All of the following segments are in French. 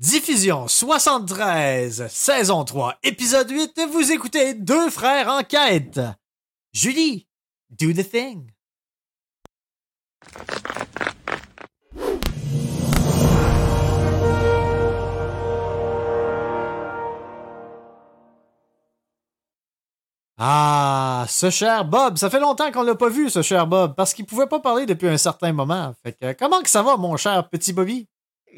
Diffusion 73, saison 3, épisode 8, vous écoutez Deux frères en quête. Julie, do the thing. Ah, ce cher Bob, ça fait longtemps qu'on l'a pas vu, ce cher Bob, parce qu'il pouvait pas parler depuis un certain moment. Comment que ça va, mon cher petit Bobby?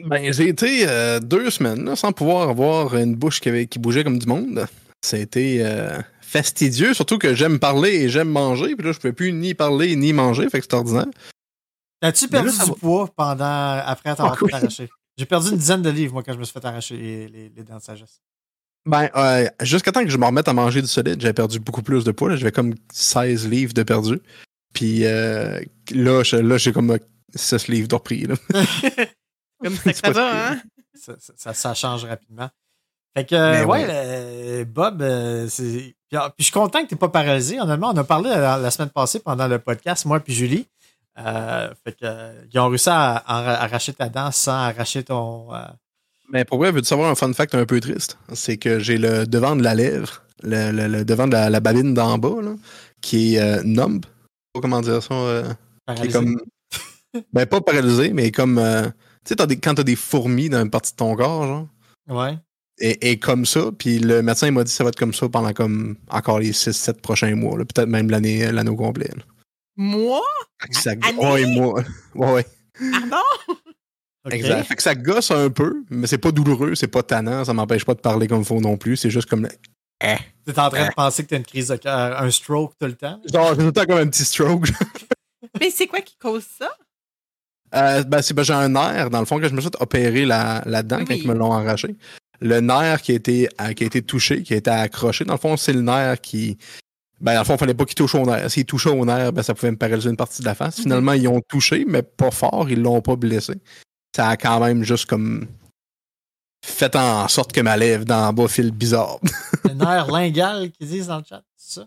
Ben, j'ai été euh, deux semaines là, sans pouvoir avoir une bouche qui, avait- qui bougeait comme du monde. Ça a été euh, fastidieux, surtout que j'aime parler et j'aime manger. Puis là, je pouvais plus ni parler ni manger, fait que c'est ordinaire. As-tu là, perdu ça du va. poids pendant, après t'avoir fait oui. arracher? J'ai perdu une dizaine de livres, moi, quand je me suis fait arracher les, les- les dents de sagesse. Ben, euh, jusqu'à temps que je me remette à manger du solide, j'avais perdu beaucoup plus de poids. là. J'avais comme 16 livres de perdu. Puis euh, là, là, j'ai comme euh, 6 livres de repris. là. Comme ça que C'est ça va, hein? Ça, ça- ça- ça change rapidement. Fait que, euh, Mais ouais, ouais. euh, Bob, euh, c'est. Puis, ah, puis je suis content que tu pas paralysé. Honnêtement, on a parlé la, la semaine passée pendant le podcast, moi puis Julie. Euh, fait que, euh, ils ont réussi à, à arracher ta dent sans arracher ton. euh, Mais pour vrai, veux-tu savoir un fun fact un peu triste? C'est que j'ai le devant de la lèvre, le, le- le devant de la, la babine d'en bas, là, qui est euh, numb. Je sais pas comment dire ça. euh, qui est paralysé. comme. ben, pas paralysé, mais comme. Tu sais, t'as des- quand t'as des fourmis dans une partie de ton corps, genre. Ouais. Et, et comme ça, puis le médecin il m'a dit que ça va être comme ça pendant comme encore les 6-7 prochains mois, là, peut-être même l'année l'année au complet. là. Moi? Fait que ça, Année? ouais, moi. Ouais, ouais. Pardon? Exact. Fait que ça gosse un peu, mais c'est pas douloureux, c'est pas tannant, ça m'empêche pas de parler comme il faut non plus. C'est juste comme. T'es en train de penser que t'as une crise de cœur, un stroke tout le temps? Genre, j'ai tout le temps comme un petit stroke. Mais c'est quoi qui cause ça? Euh, ben, c'est ben, j'ai un nerf, dans le fond, que je me suis opérer la, la dent Oui, quand ils me l'ont arraché. Le nerf qui a, été, euh, qui a été touché, qui a été accroché, dans le fond, c'est le nerf qui. Ben, dans le fond, il fallait pas qu'il touche au nerf. S'il touchait au nerf, ben, ça pouvait me paralyser une partie de la face. Mhm. Finalement, ils ont touché, mais pas fort, ils l'ont pas blessé. Ça a quand même juste comme fait en sorte que ma lèvre d'en bas file bizarre. Le nerf lingal qu'ils disent dans le chat, c'est ça?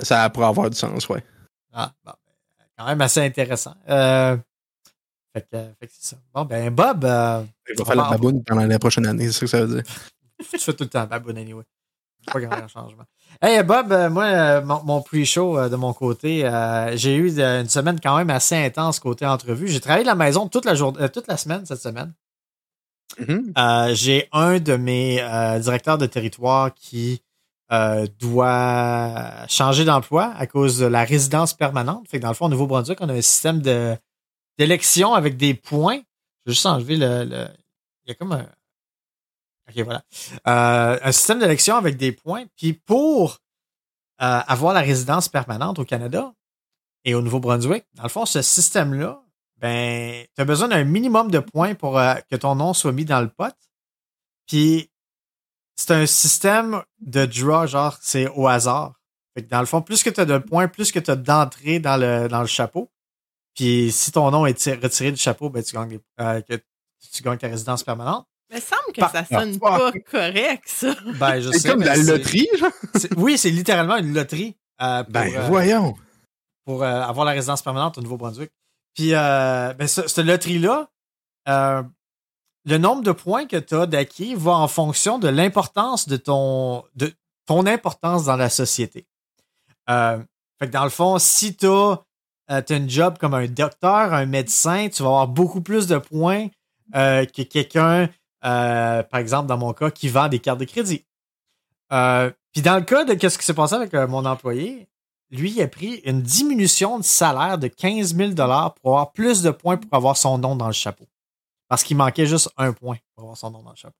ça pourrait avoir du sens, ouais. Ah, bon, ben, quand même assez intéressant. Euh, fait que, fait que c'est ça. Bon, ben, Bob, euh, vais On faire la va- baboune pendant la prochaine année, c'est ça que ça veut dire. tu fais tout le temps baboune anyway. Pas grand changement. Hey, Bob, euh, moi, euh, mon, mon pre-show euh, de mon côté, euh, j'ai eu euh, une semaine quand même assez intense côté entrevue. J'ai travaillé de la maison toute la, euh, toute la semaine cette semaine. Mhm. Euh, j'ai un de mes euh, directeurs de territoire qui euh, doit changer d'emploi à cause de la résidence permanente. Fait que dans le fond, au Nouveau-Brunswick, on a un système de d'élection avec des points. Je vais juste enlever le. Il y a comme un. OK, voilà. Euh, un système d'élection avec des points. Puis pour euh, avoir la résidence permanente au Canada et au Nouveau-Brunswick, dans le fond, ce système-là, ben, tu as besoin d'un minimum de points pour euh, que ton nom soit mis dans le pot. Puis, c'est un système de draw, genre, c'est au hasard. Fait que dans le fond, plus que tu as de points, plus que tu as d'entrée dans le, dans le chapeau. Puis, si ton nom est tir- retiré du chapeau, ben, tu gagnes, euh, que tu gagnes ta résidence permanente. Il me semble que Par- ça Ah, sonne fuck. pas correct, ça. Ben, je C'est comme mais la loterie, genre. Oui, c'est littéralement une loterie. euh, pour, Ben, euh, voyons. pour euh, avoir la résidence permanente au Nouveau-Brunswick. Puis, euh, ben, ce- cette loterie-là, euh, le nombre de points que tu as d'acquis va en fonction de l'importance de ton, de ton importance dans la société. Euh, fait que dans le fond, si tu as, un job comme un docteur, un médecin, tu vas avoir beaucoup plus de points euh, que quelqu'un, euh, par exemple, dans mon cas, qui vend des cartes de crédit. Euh, Puis dans le cas de ce qui s'est passé avec euh, mon employé, lui, il a pris une diminution de salaire de 15 000 pour avoir plus de points pour avoir son nom dans le chapeau. Parce qu'il manquait juste un point pour avoir son nom dans le chapeau.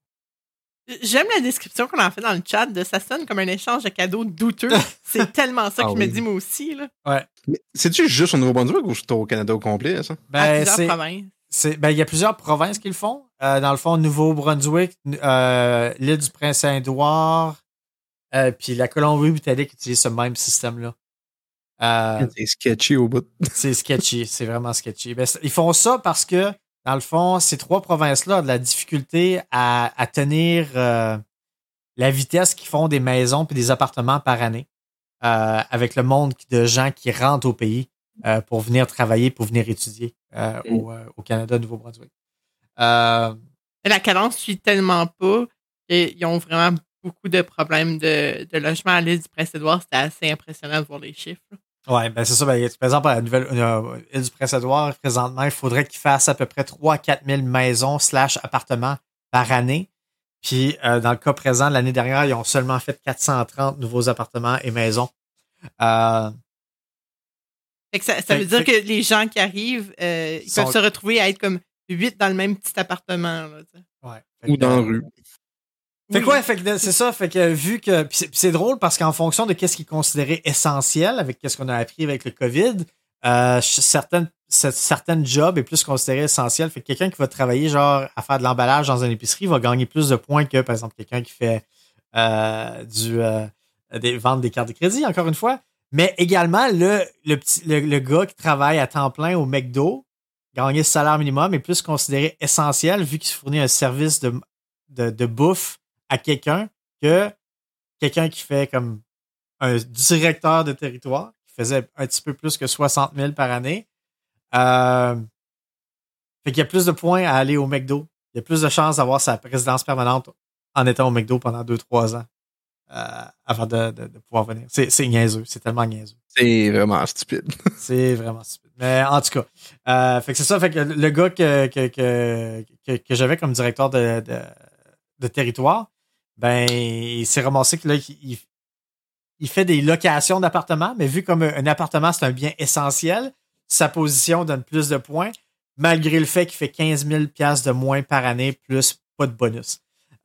J'aime la description qu'on a fait dans le chat de ça sonne comme un échange de cadeaux douteux. C'est tellement ça Ah que je me dis moi aussi, là. Mais C'est-tu juste au Nouveau-Brunswick ou c'est au Canada au complet, ça? à Ben, plusieurs c'est, provinces. c'est- ben, il y a plusieurs provinces qui le font. Euh, dans le fond, Nouveau-Brunswick, euh, l'île du Prince-Édouard, euh, puis la Colombie-Britannique utilise ce même système-là. Euh, C'est sketchy au bout. C'est sketchy, c'est vraiment sketchy. Ben, c'est- ils font ça parce que, dans le fond, ces trois provinces-là ont de la difficulté à, à tenir euh, la vitesse qu'ils font des maisons puis des appartements par année euh, avec le monde de gens qui rentrent au pays euh, pour venir travailler, pour venir étudier au, euh, au Canada, Nouveau-Brunswick. Euh, La cadence suit tellement pas qu'ils ont vraiment beaucoup de problèmes de, de logement à l'île du Prince-Édouard. C'était assez impressionnant de voir les chiffres. Ouais, ben c'est ça. Ben, par exemple, à la nouvelle euh, île du Prince-Édouard, présentement, il faudrait qu'ils fassent à peu près 3 4 000 maisons slash appartements par année. Puis, euh, dans le cas présent, l'année dernière, ils ont seulement fait 430 nouveaux appartements et maisons. Euh, Fait que ça, ça Fait- veut dire fait- que les gens qui arrivent, euh, ils Sont- peuvent se retrouver à être comme huit dans le même petit appartement. Là, ouais. Ou dans la rue. Fait quoi, fait que c'est ça, fait que vu que c'est, drôle parce qu'en fonction de qu'est-ce qui est considéré essentiel avec qu'est-ce qu'on a appris avec le Covid, euh, certaines ce- certaines jobs est plus considéré essentiel. Fait que quelqu'un qui va travailler genre à faire de l'emballage dans une épicerie va gagner plus de points que par exemple quelqu'un qui fait euh, du euh, des ventes des cartes de crédit encore une fois. Mais également le le petit le, le gars qui travaille à temps plein au McDo gagner ce salaire minimum est plus considéré essentiel vu qu'il fournit un service de de, de bouffe à quelqu'un que quelqu'un qui fait comme un directeur de territoire qui faisait un petit peu plus que 60 000 par année. Euh, fait qu'il y a plus de points à aller au McDo. Il y a plus de chances d'avoir sa résidence permanente en étant au McDo pendant 2-3 ans euh, avant de, de- de pouvoir venir. C'est niaiseux. C'est tellement niaiseux. C'est vraiment stupide. C'est vraiment stupide. Mais en tout cas, euh, fait que c'est ça. Fait que le gars que, que, que, que, que j'avais comme directeur de territoire, ben, il s'est ramassé que là, il, fait des locations d'appartements, mais vu comme un appartement, c'est un bien essentiel, sa position donne plus de points, malgré le fait qu'il fait 15 000 piastres de moins par année, plus pas de bonus.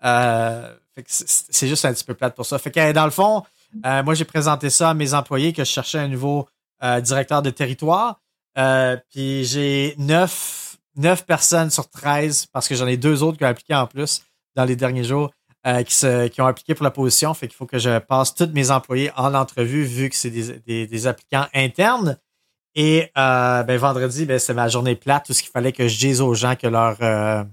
Euh, c'est juste un petit peu plate pour ça. Fait que dans le fond, euh, moi, j'ai présenté ça à mes employés que je cherchais un nouveau euh, directeur de territoire. Euh, puis j'ai neuf, neuf personnes sur 13, parce que j'en ai deux autres qui ont appliqué en plus dans les derniers jours, euh, qui, se, qui ont appliqué pour la position. Fait qu'il faut que je passe tous mes employés en entrevue vu que c'est des, des, des applicants internes. Et euh, ben, vendredi, ben, c'est ma journée plate, tout ce qu'il fallait que je dise aux gens que leur euh,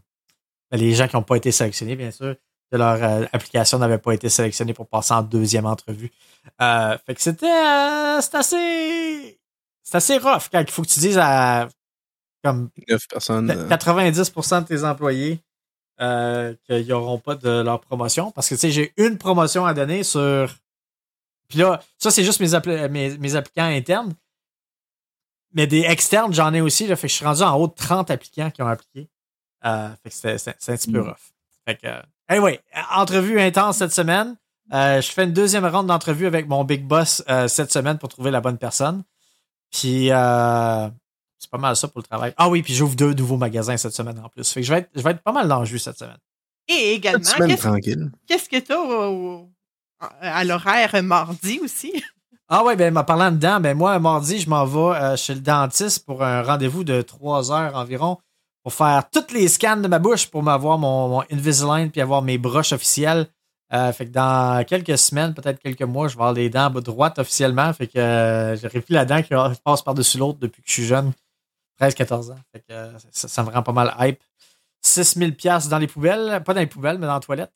ben, les gens qui n'ont pas été sélectionnés, bien sûr, que leur application n'avait pas été sélectionnée pour passer en deuxième entrevue. Fait que c'était c'est assez c'est assez rough quand il faut que tu dises à comme 9 personnes. euh, 90% de tes employés euh, qu'ils n'auront pas de leur promotion. Parce que tu sais, j'ai une promotion à donner sur. Puis là, ça, c'est juste mes, appli- mes, mes applicants internes. Mais des externes, j'en ai aussi. Là, fait que je suis rendu en haut de 30 applicants qui ont appliqué. Euh, fait que c'était- c'est c'est un petit peu rough. Fait que, euh, anyway, entrevue intense cette semaine. Euh, je fais une deuxième ronde d'entrevue avec mon big boss cette semaine pour trouver la bonne personne. Puis, euh, c'est pas mal ça pour le travail. Ah oui, puis j'ouvre deux nouveaux magasins cette semaine en plus. Fait que je vais être, je vais être pas mal dans le jus cette semaine. Et également, qu'est-ce tranquille. qu'est-ce que tu as à l'horaire mardi aussi? Ah ouais, ben en parlant de dents, ben moi, mardi, je m'en vais euh, chez le dentiste pour un rendez-vous de trois heures environ pour faire tous les scans de ma bouche pour m'avoir mon, mon Invisalign puis avoir mes broches officielles. Euh, fait que dans quelques semaines, peut-être quelques mois, je vais avoir les dents droites officiellement. Fait que euh, j'aurais plus la dent qui passe par-dessus l'autre depuis que je suis jeune. 13-14 ans. Fait que euh, ça, ça me rend pas mal hype. 6000 pièces dans les poubelles. Pas dans les poubelles, mais dans la toilette.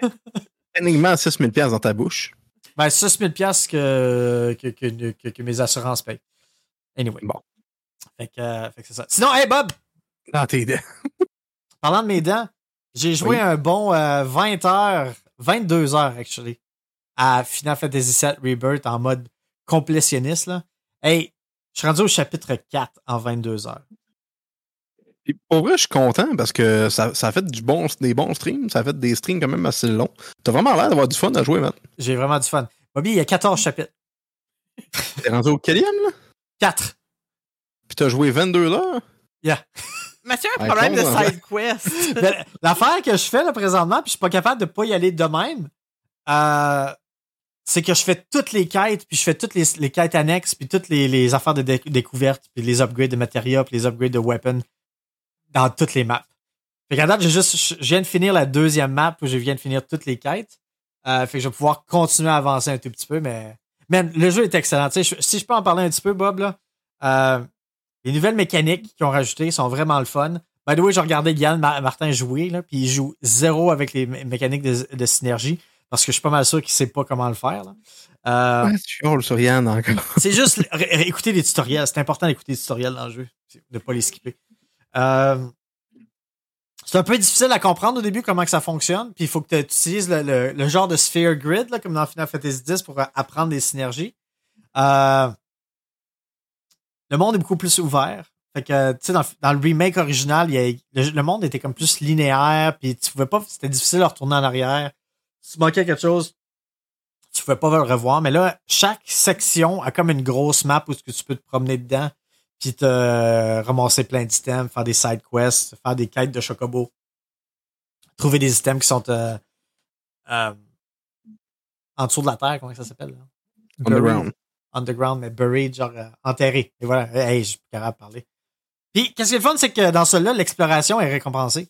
Techniquement, 6 000 dans ta bouche. Ben, 6000 pièces que, que, que, que, que mes assurances payent. Anyway. Bon. Fait que, euh, fait que c'est ça. Sinon, hey Bob, Dans tes dents. parlant de mes dents, j'ai joué Oui. un bon euh, 20 heures, 22 heures, actually, à Final Fantasy VII Rebirth en mode complétionniste. Là. Hey, je suis rendu au chapitre 4 en 22 heures. Pour vrai, je suis content parce que ça, ça a fait du bon, des bons streams. Ça a fait des streams quand même assez longs. T'as vraiment l'air d'avoir du fun à jouer, man. J'ai vraiment du fun. Bobby, il y a 14 chapitres. T'es rendu au quatrième, là? 4. Puis t'as joué 22 heures? Mathieu a un problème de side quest. Ben, L'affaire que je fais là, présentement, puis je suis pas capable de pas y aller de même, euh, c'est que je fais toutes les quêtes, puis je fais toutes les, les quêtes annexes, puis toutes les, les affaires de dé- découverte, puis les upgrades de matériaux, puis les upgrades de weapons dans toutes les maps. Fait qu'à date, j'ai juste, je je viens de finir la deuxième map où je viens de finir toutes les quêtes. Euh, fait que je vais pouvoir continuer à avancer un tout petit peu, mais man, le jeu est excellent. Je- si je peux en parler un petit peu, Bob, là, euh, les nouvelles mécaniques qu'ils ont rajoutées sont vraiment le fun. By the way, j'ai regardé Yann Ma- Martin jouer, là, puis il joue zéro avec les mé- mécaniques de, de synergie, parce que je suis pas mal sûr qu'il sait pas comment le faire. là. Euh, Ouais, sur Yann encore. c'est juste écouter les tutoriels. C'est important d'écouter les tutoriels dans le jeu, de pas les skipper. Euh, c'est un peu difficile à comprendre au début comment que ça fonctionne. Puis il faut que tu utilises le, le, genre de sphere grid, là, comme dans Final Fantasy X, pour apprendre des synergies. Euh, le monde est beaucoup plus ouvert. Fait que, tu sais, dans, dans, le remake original, il y a, le, monde était comme plus linéaire, puis tu pouvais pas, c'était difficile de retourner en arrière. Si tu manquais quelque chose, tu pouvais pas le revoir. Mais là, chaque section a comme une grosse map où tu peux te promener dedans, puis te ramasser plein d'items, faire des side quests, faire des quêtes de chocobo, trouver des items qui sont euh, euh, en dessous de la terre, comment ça s'appelle? Underground. Underground, mais buried, genre euh, enterré. Et voilà, hey, je suis capable de parler. Puis, qu'est-ce qui est le fun, c'est que dans celui-là, l'exploration est récompensée.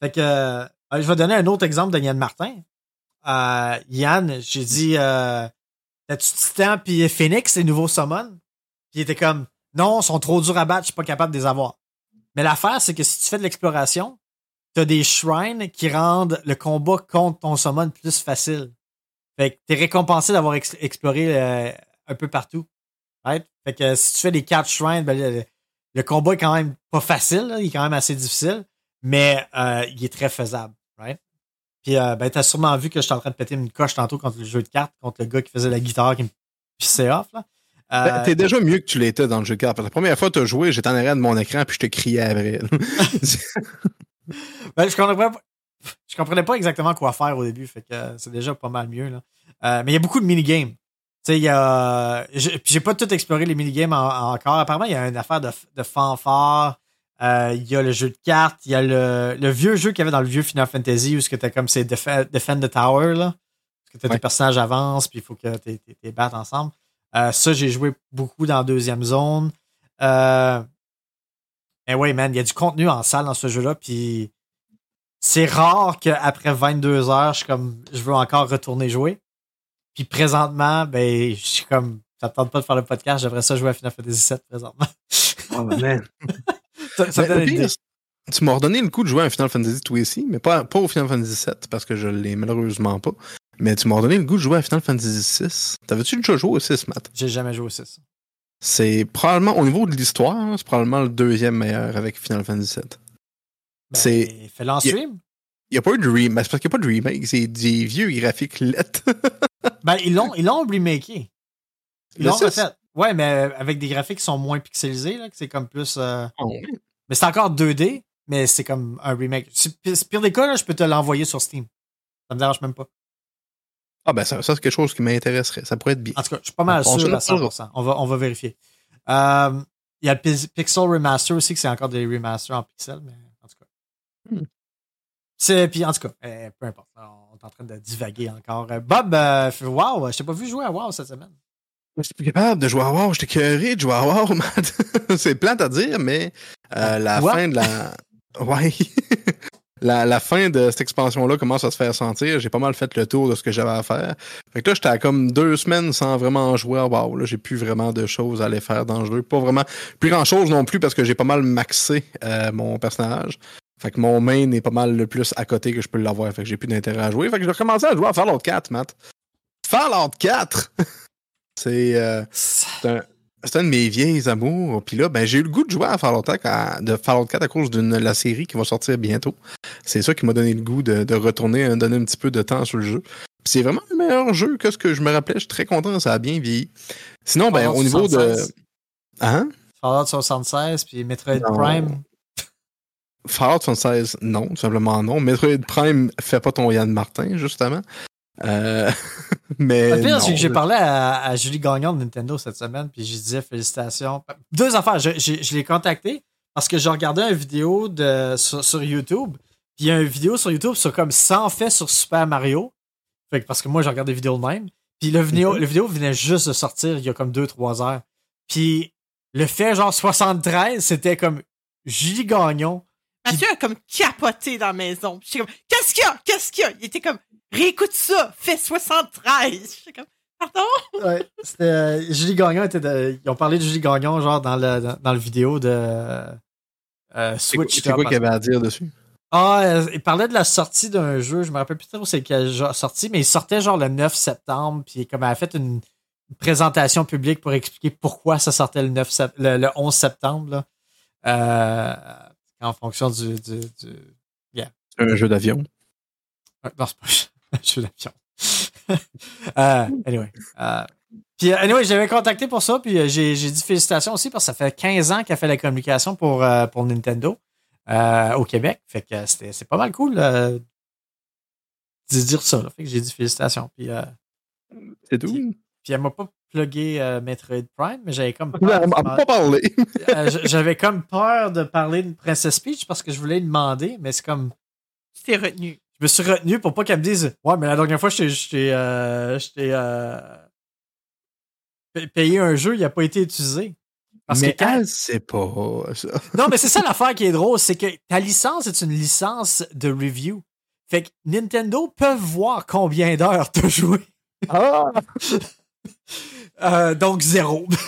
Fait que, euh, je vais donner un autre exemple de Yann Martin. Euh, Yann, j'ai dit, euh, t'as-tu Titan puis Phoenix, les nouveaux summons? Puis il était comme, non, ils sont trop durs à battre, je suis pas capable de les avoir. Mais l'affaire, c'est que si tu fais de l'exploration, t'as des shrines qui rendent le combat contre ton summon plus facile. Fait que t'es récompensé d'avoir exploré euh, un peu partout. Fait que si tu fais des quatre shrines, ben, le combat est quand même pas facile, il est quand même assez difficile, mais euh, il est très faisable? Puis euh, ben, t'as sûrement vu que j'étais en train de péter une coche tantôt contre le jeu de cartes, contre le gars qui faisait la guitare qui me pissait off. Là. Euh, ben, t'es déjà mieux que tu l'étais dans le jeu de cartes. la première fois que t'as joué, j'étais en arrière de mon écran puis je te criais après. ben, je comprenais pas. Je comprenais pas exactement quoi faire au début, fait que c'est déjà pas mal mieux. Là. mais il y a beaucoup de minigames il y a. J'ai pas tout exploré les minigames encore. Apparemment, il y a une affaire de, de fanfare. Euh, il y a le jeu de cartes. Il y a le, le vieux jeu qu'il y avait dans le vieux Final Fantasy où c'était comme c'est Defend, the Tower, là. Parce que tes personnages avancent, puis il faut que tu les battes ensemble. Euh, ça, j'ai joué beaucoup dans la deuxième zone. Euh, mais ouais, man, il y a du contenu en salle dans ce jeu-là, puis c'est rare qu'après 22 heures, je comme je veux encore retourner jouer. Puis présentement, ben, je suis comme, ça tente pas de faire le podcast, j'aimerais ça jouer à Final Fantasy VII présentement. Oh, man. ça, tu m'as redonné le coup de jouer à Final Fantasy toi aussi, mais pas, pas au Final Fantasy VII parce que je l'ai malheureusement pas. Mais tu m'as redonné le goût de jouer à Final Fantasy VI. T'avais-tu déjà joué au 6, Matt? J'ai jamais joué au 6. C'est probablement, au niveau de l'histoire, c'est probablement le deuxième meilleur avec Final Fantasy VII. Ben, c'est. Fais-le en stream. Il n'y a pas eu de remake. C'est parce qu'il n'y a pas de remake. C'est des vieux graphiques lettres. ben, ils l'ont, ils l'ont remaké. Ils l'ont refait. Ouais, mais avec des graphiques qui sont moins pixelisés, là, que c'est comme plus. Euh... Oh. Mais c'est encore 2D, mais c'est comme un remake. Pire des cas, là, je peux te l'envoyer sur Steam. Ça me dérange même pas. Ah, ben, ça, ça c'est quelque chose qui m'intéresserait. Ça pourrait être bien. En tout cas, je suis pas mal sûr à 100%. On va, on va vérifier. Euh, il y a le Pixel Remaster aussi, que c'est encore des remasters en pixel, mais en tout cas. Hmm. C'est, puis en tout cas, euh, peu importe. On est en train de divaguer encore. Euh, Bob, euh, wow, je t'ai pas vu jouer à WoW cette semaine. Je suis plus capable de jouer à WoW. J'étais curé de jouer à WoW, C'est plate à dire, mais la fin de la. Ouais. la, la, fin de cette expansion-là commence à se faire sentir. J'ai pas mal fait le tour de ce que j'avais à faire. Fait que là, j'étais à comme deux semaines sans vraiment jouer à WoW. Là, j'ai plus vraiment de choses à aller faire dans le jeu. Pas vraiment. Plus grand chose non plus parce que j'ai pas mal maxé mon personnage. Fait que mon main est pas mal le plus à côté que je peux l'avoir. Fait que j'ai plus d'intérêt à jouer. Fait que je vais commencer à jouer à Fallout 4, Matt. Fallout 4! c'est euh, un, un, de mes vieilles amours. Puis là, ben, j'ai eu le goût de jouer à Fallout 4 à, de Fallout 4 à cause de la série qui va sortir bientôt. C'est ça qui m'a donné le goût de, de retourner, euh, donner un petit peu de temps sur le jeu. c'est vraiment le meilleur jeu que ce que je me rappelais. Je suis très content, ça a bien vieilli. Sinon, ben, au niveau de. Hein? Fallout 76 puis Metroid Prime. Fallout 76, non, tout simplement non. Metroid Prime fait pas ton Yann Martin, justement. Euh, mais. Le pire, c'est que j'ai parlé à, Julie Gagnon de Nintendo cette semaine, puis je disais félicitations. Deux affaires. Je, je, l'ai contacté parce que j'ai regardé une vidéo de, sur, YouTube, puis il y a une vidéo sur YouTube sur comme 100 faits sur Super Mario. Fait que, parce que moi, j'ai regardé des vidéos de même. Puis le vidéo, mhm. le vidéo venait juste de sortir il y a comme 2-3 heures. Puis le fait genre 73, c'était comme Julie Gagnon Mathieu a comme capoté dans la maison. J'étais comme, qu'est-ce qu'il y a? Qu'est-ce qu'il y a? Il était comme, réécoute ça, fais 73. J'étais comme, pardon? Ouais, c'était, euh, Julie Gagnon était de, ils ont parlé de Julie Gagnon, genre, dans le, dans, le vidéo de euh, Switch. C'est quoi qu'il y avait à dire dessus? Ah, euh, il parlait de la sortie d'un jeu, je me rappelle plus trop c'est quel genre sorti, mais il sortait genre le 9 septembre, puis comme elle a fait une, présentation publique pour expliquer pourquoi ça sortait le 9 le, 11 septembre. Là. Euh, en fonction du. du, du... Un jeu d'avion. Ouais, non, c'est pas jeu d'avion. euh, anyway. Euh, puis, anyway, j'avais contacté pour ça, puis euh, j'ai, j'ai dit félicitations aussi parce que ça fait 15 ans qu'elle fait la communication pour, euh, pour Nintendo euh, au Québec. Fait que c'était, c'est pas mal cool euh, de dire ça. Là. Fait que j'ai dit félicitations. Puis, euh, C'est tout? puis elle m'a pas plugué euh, Metroid Prime, mais j'avais comme peur. n'a pas parlé. Euh, j'avais comme peur de parler de Princess Peach parce que je voulais lui demander, mais c'est comme. Tu t'es retenu. Je me suis retenu pour pas qu'elle me dise Ouais, mais la dernière fois, je t'ai- euh, euh, pa- payé un jeu, il a pas été utilisé. Parce mais que quand- elle sait pas ça. Non, mais c'est ça l'affaire qui est drôle, c'est que ta licence est une licence de review. Fait que Nintendo peuvent voir combien d'heures t'as joué. Ah! Euh, donc zéro.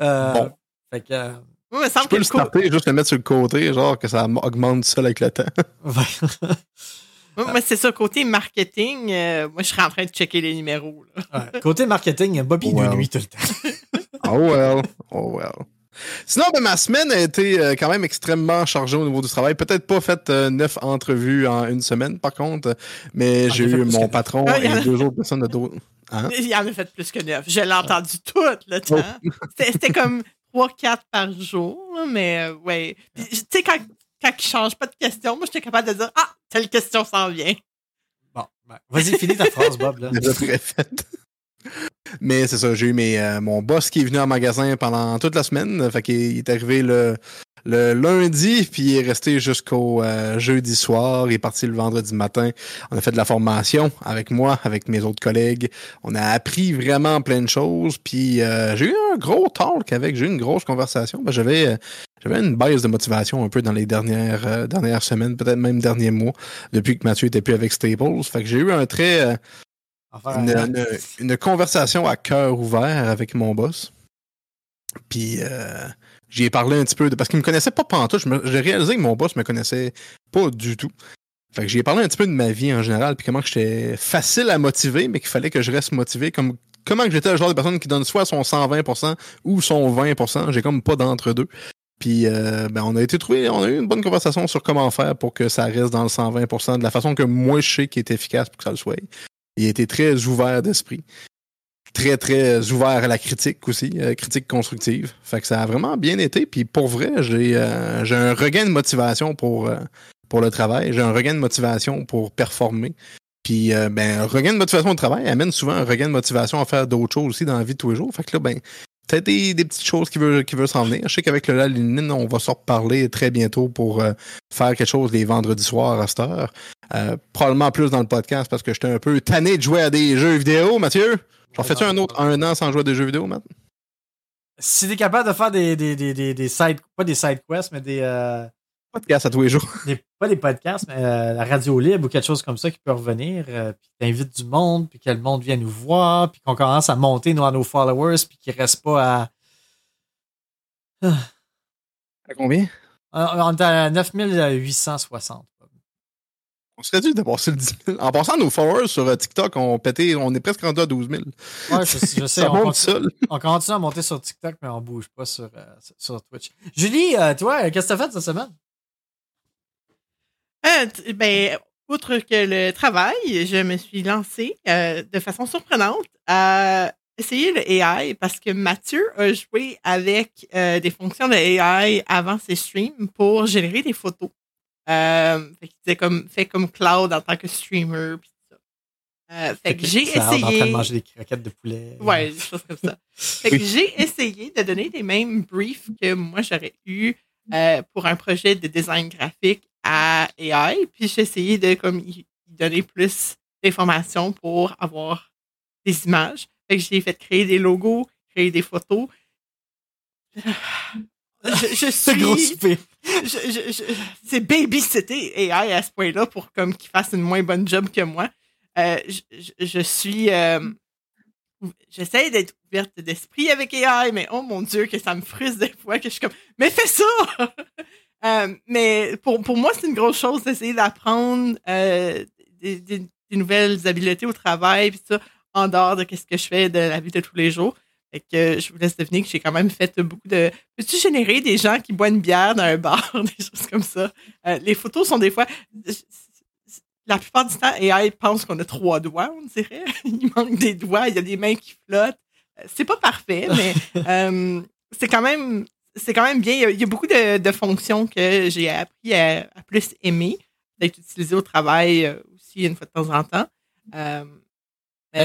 Euh, Bon. Fait que. Tu peux le starter, juste le mettre sur le côté, genre que ça augmente seul avec le temps. ouais. moi, c'est ça, côté marketing, euh, moi, je serais en train de checker les numéros. Là. Ouais. Côté marketing, Bobby Wow. de nuit tout le temps. Oh well. Oh well. Sinon, ben, ma semaine a été euh, quand même extrêmement chargée au niveau du travail. Peut-être pas fait euh, neuf entrevues en une semaine, par contre, mais Ah, j'ai eu mon patron Ah, et deux autres personnes de d'autres. Hein? Il y en a fait plus que neuf. Je l'ai entendu tout le temps. Oh. C'était c'était comme 3-4 par jour, là, mais euh, ouais. Tu sais, quand, quand ils changent pas de question, moi, j'étais capable de dire Ah, telle question s'en vient. Bon, ben, vas-y, finis ta phrase, Bob. Là. Déjà. Mais c'est ça, j'ai eu mes, euh, mon boss qui est venu en magasin pendant toute la semaine. Fait qu'il est arrivé le, le lundi, puis il est resté jusqu'au euh, jeudi soir. Il est parti le vendredi matin. On a fait de la formation avec moi, avec mes autres collègues. On a appris vraiment plein de choses. Puis euh, j'ai eu un gros talk avec, j'ai eu une grosse conversation. Ben, j'avais euh, j'avais une baisse de motivation un peu dans les dernières, dernières semaines, peut-être même derniers mois, depuis que Mathieu était plus avec Staples. Fait que j'ai eu un très... euh, Enfin, une, une- une conversation à cœur ouvert avec mon boss. Puis euh, j'y ai parlé un petit peu de. Parce qu'il me connaissait pas pantoute. J'ai réalisé que mon boss me connaissait pas du tout. Fait que j'y ai parlé un petit peu de ma vie en général, puis comment j'étais facile à motiver, mais qu'il fallait que je reste motivé. Comme, comment que j'étais le genre de personne qui donne soit son 120% ou son 20%. J'ai comme pas d'entre-deux. Puis euh, ben, on a été trouvé, on a eu une bonne conversation sur comment faire pour que ça reste dans le 120%, de la façon que moi je sais qui est efficace pour que ça le soit. Il était très ouvert d'esprit. Très, très ouvert à la critique aussi, euh, critique constructive. Fait que ça a vraiment bien été. Puis pour vrai, j'ai euh, un regain de motivation pour, euh, pour le travail. J'ai un regain de motivation pour performer. Puis ben, un regain de motivation au travail amène souvent un regain de motivation à faire d'autres choses aussi dans la vie de tous les jours. Fait que là, ben, peut-être des, petites choses qui veulent, qui s'en venir. Je sais qu'avec le Lalinine, on va se reparler très bientôt pour faire quelque chose les vendredis soirs à cette heure. Probablement plus dans le podcast parce que j'étais un peu tanné de jouer à des jeux vidéo, Mathieu. J'en fais-tu un autre un an sans jouer à des jeux vidéo, Matt? Si t'es capable de faire des, des, des, des, des side, pas des side quests, mais des, euh, Podcast à tous les jours. des- pas des podcasts, mais euh, la radio libre ou quelque chose comme ça qui peut revenir, euh, puis t'invites du monde, puis que le monde vienne nous voir, puis qu'on commence à monter nos, nos followers, puis qu'ils restent pas à. À combien? On on est à 9860. On serait dû dépasser le 10 000. En passant, nos followers sur euh, TikTok ont pété, on est presque rendu à 12 000. Ouais, je, je sais, Ça on monte continue, seul. on continue à monter sur TikTok, mais on bouge pas sur, euh, sur- Twitch. Julie, euh, toi, qu'est-ce que t'as fait cette semaine? Euh, ben, outre que le travail, je me suis lancée euh, de façon surprenante à essayer le AI parce que Mathieu a joué avec euh, des fonctions de AI avant ses streams pour générer des photos. Euh, fait qu'il disait comme, fait comme cloud en tant que streamer. pis tout ça. Euh, fait que j'ai l'air en train de essayé. manger des croquettes de poulet. Ouais, des choses comme ça. Fait que j'ai essayé de donner les mêmes briefs que moi j'aurais eu euh, pour un projet de design graphique à AI, puis j'ai essayé de comme y donner plus d'informations pour avoir des images. Fait que j'ai fait créer des logos, créer des photos. Je, je gros. Je, je, c'est babysitté AI à ce point-là pour comme qu'il fasse une moins bonne job que moi. Euh, je, suis euh, j'essaie d'être ouverte d'esprit avec AI, mais oh mon dieu que ça me frustre des fois que je suis comme mais fais ça. Euh, mais pour, pour moi c'est une grosse chose d'essayer d'apprendre des nouvelles habiletés au travail puis ça en dehors de ce que je fais de la vie de tous les jours. Fait que je vous laisse deviner que j'ai quand même fait beaucoup de. Peux-tu générer des gens qui boivent une bière dans un bar, des choses comme ça? Euh, les photos sont des fois. La plupart du temps, AI pense qu'on a trois doigts, on dirait. Il manque des doigts, il y a des mains qui flottent. Euh, c'est pas parfait, mais euh, c'est quand même. C'est quand même bien. Il y a, beaucoup de, fonctions que j'ai appris à, plus aimer, d'être utilisées au travail aussi une fois de temps en temps.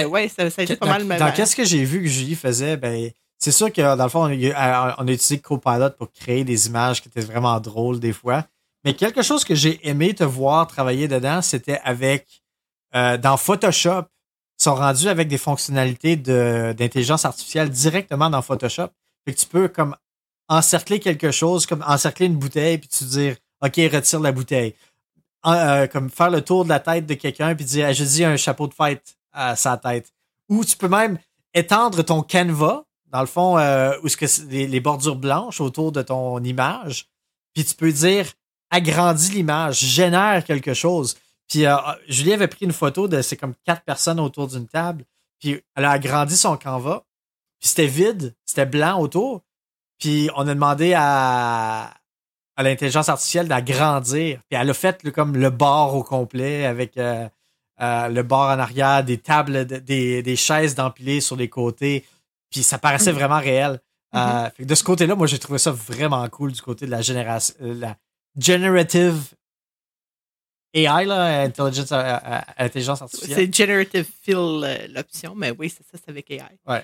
Mais ouais, ça, ça a été pas mal. Dans qu'est-ce que j'ai vu que Julie faisait, ben, c'est sûr que dans le fond, on a, on a utilisé Copilot pour créer des images qui étaient vraiment drôles des fois. Mais quelque chose que j'ai aimé te voir travailler dedans, c'était avec euh, dans Photoshop. Ils sont rendus avec des fonctionnalités d'intelligence artificielle directement dans Photoshop. Fait que tu peux comme encercler quelque chose, comme encercler une bouteille, puis tu dire OK, retire la bouteille. Euh, comme faire le tour de la tête de quelqu'un puis dire je dis un chapeau de fête sa tête. Ou tu peux même étendre ton canevas, dans le fond, euh, où ce que les, les, bordures blanches autour de ton image. Puis tu peux dire agrandis l'image, génère quelque chose. Puis euh, Julie avait pris une photo de c'est comme quatre personnes autour d'une table. Puis elle a agrandi son canevas. Puis c'était vide, c'était blanc autour. Puis on a demandé à, à l'intelligence artificielle d'agrandir. Puis elle a fait comme le bord au complet avec euh, euh, le bord en arrière, des tables, des, des, chaises d'empilées sur les côtés. Puis ça paraissait mm. vraiment réel. Euh, mm-hmm. de ce côté-là, moi, j'ai trouvé ça vraiment cool du côté de la génération, euh, la generative AI, là, intelligence, intelligence artificielle. C'est generative fill l'option, mais oui, c'est ça, c'est avec AI. Ouais.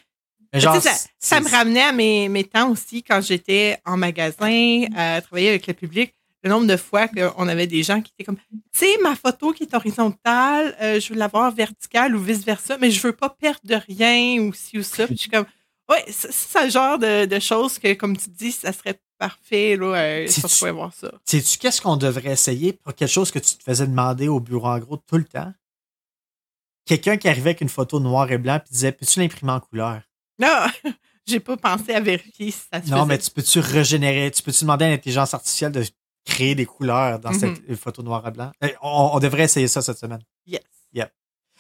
ça, ça me ramenait à mes, mes temps aussi quand j'étais en magasin, à travailler avec le public le nombre de fois qu'on avait des gens qui étaient comme, tu sais, ma photo qui est horizontale, euh, je veux l'avoir verticale ou vice-versa, mais je veux pas perdre de rien ou ci ou ça. Puis je suis comme, ouais, c'est le genre de, choses que, comme tu dis, ça serait parfait, là, euh, si tu voir ça. Sais-tu qu'est-ce qu'on devrait essayer pour quelque chose que tu te faisais demander au bureau en gros tout le temps? Quelqu'un qui arrivait avec une photo noire et blanc et disait, peux-tu l'imprimer en couleur? Non! J'ai pas pensé à vérifier si ça se Non, mais tu peux-tu régénérer, tu peux-tu demander à l'intelligence artificielle de créer des couleurs dans cette mm-hmm. photo noir et blanc. Eh, on, devrait essayer ça cette semaine. Yes. Yep.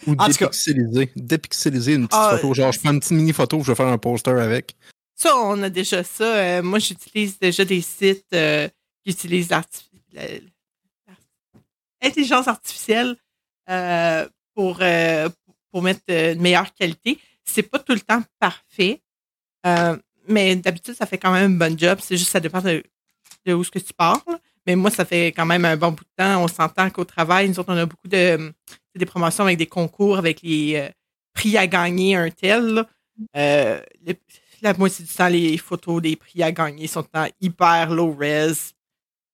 Ou dépixeliser. Dépixeliser une petite ah, photo. Genre, je prends une petite mini photo, je vais faire un poster avec. Ça, on a déjà ça. Euh, moi, j'utilise déjà des sites euh, qui utilisent l'intelligence artificielle euh, pour, pour mettre une meilleure qualité. C'est pas tout le temps parfait, mais d'habitude, ça fait quand même un bon job. C'est juste ça dépend de, de où ce que tu parles. Mais moi, ça fait quand même un bon bout de temps. On s'entend qu'au travail, nous autres, on a beaucoup de des promotions avec des concours, avec les euh, prix à gagner, un tel. Euh, la moitié du temps, les photos des prix à gagner sont en hyper low res,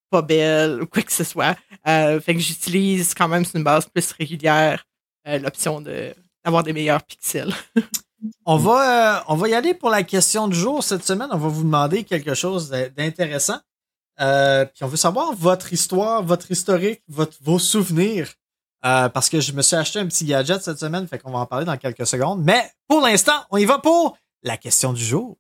pas belles, ou quoi que ce soit. Euh, fait que j'utilise quand même sur une base plus régulière l'option d'avoir des meilleurs pixels. on, va, on va y aller pour la question du jour cette semaine. On va vous demander quelque chose d'intéressant. Euh, puis on veut savoir votre histoire, votre historique, votre, vos souvenirs. Euh, parce que je me suis acheté un petit gadget cette semaine, fait qu'on va en parler dans quelques secondes. Mais pour l'instant, on y va pour la question du jour.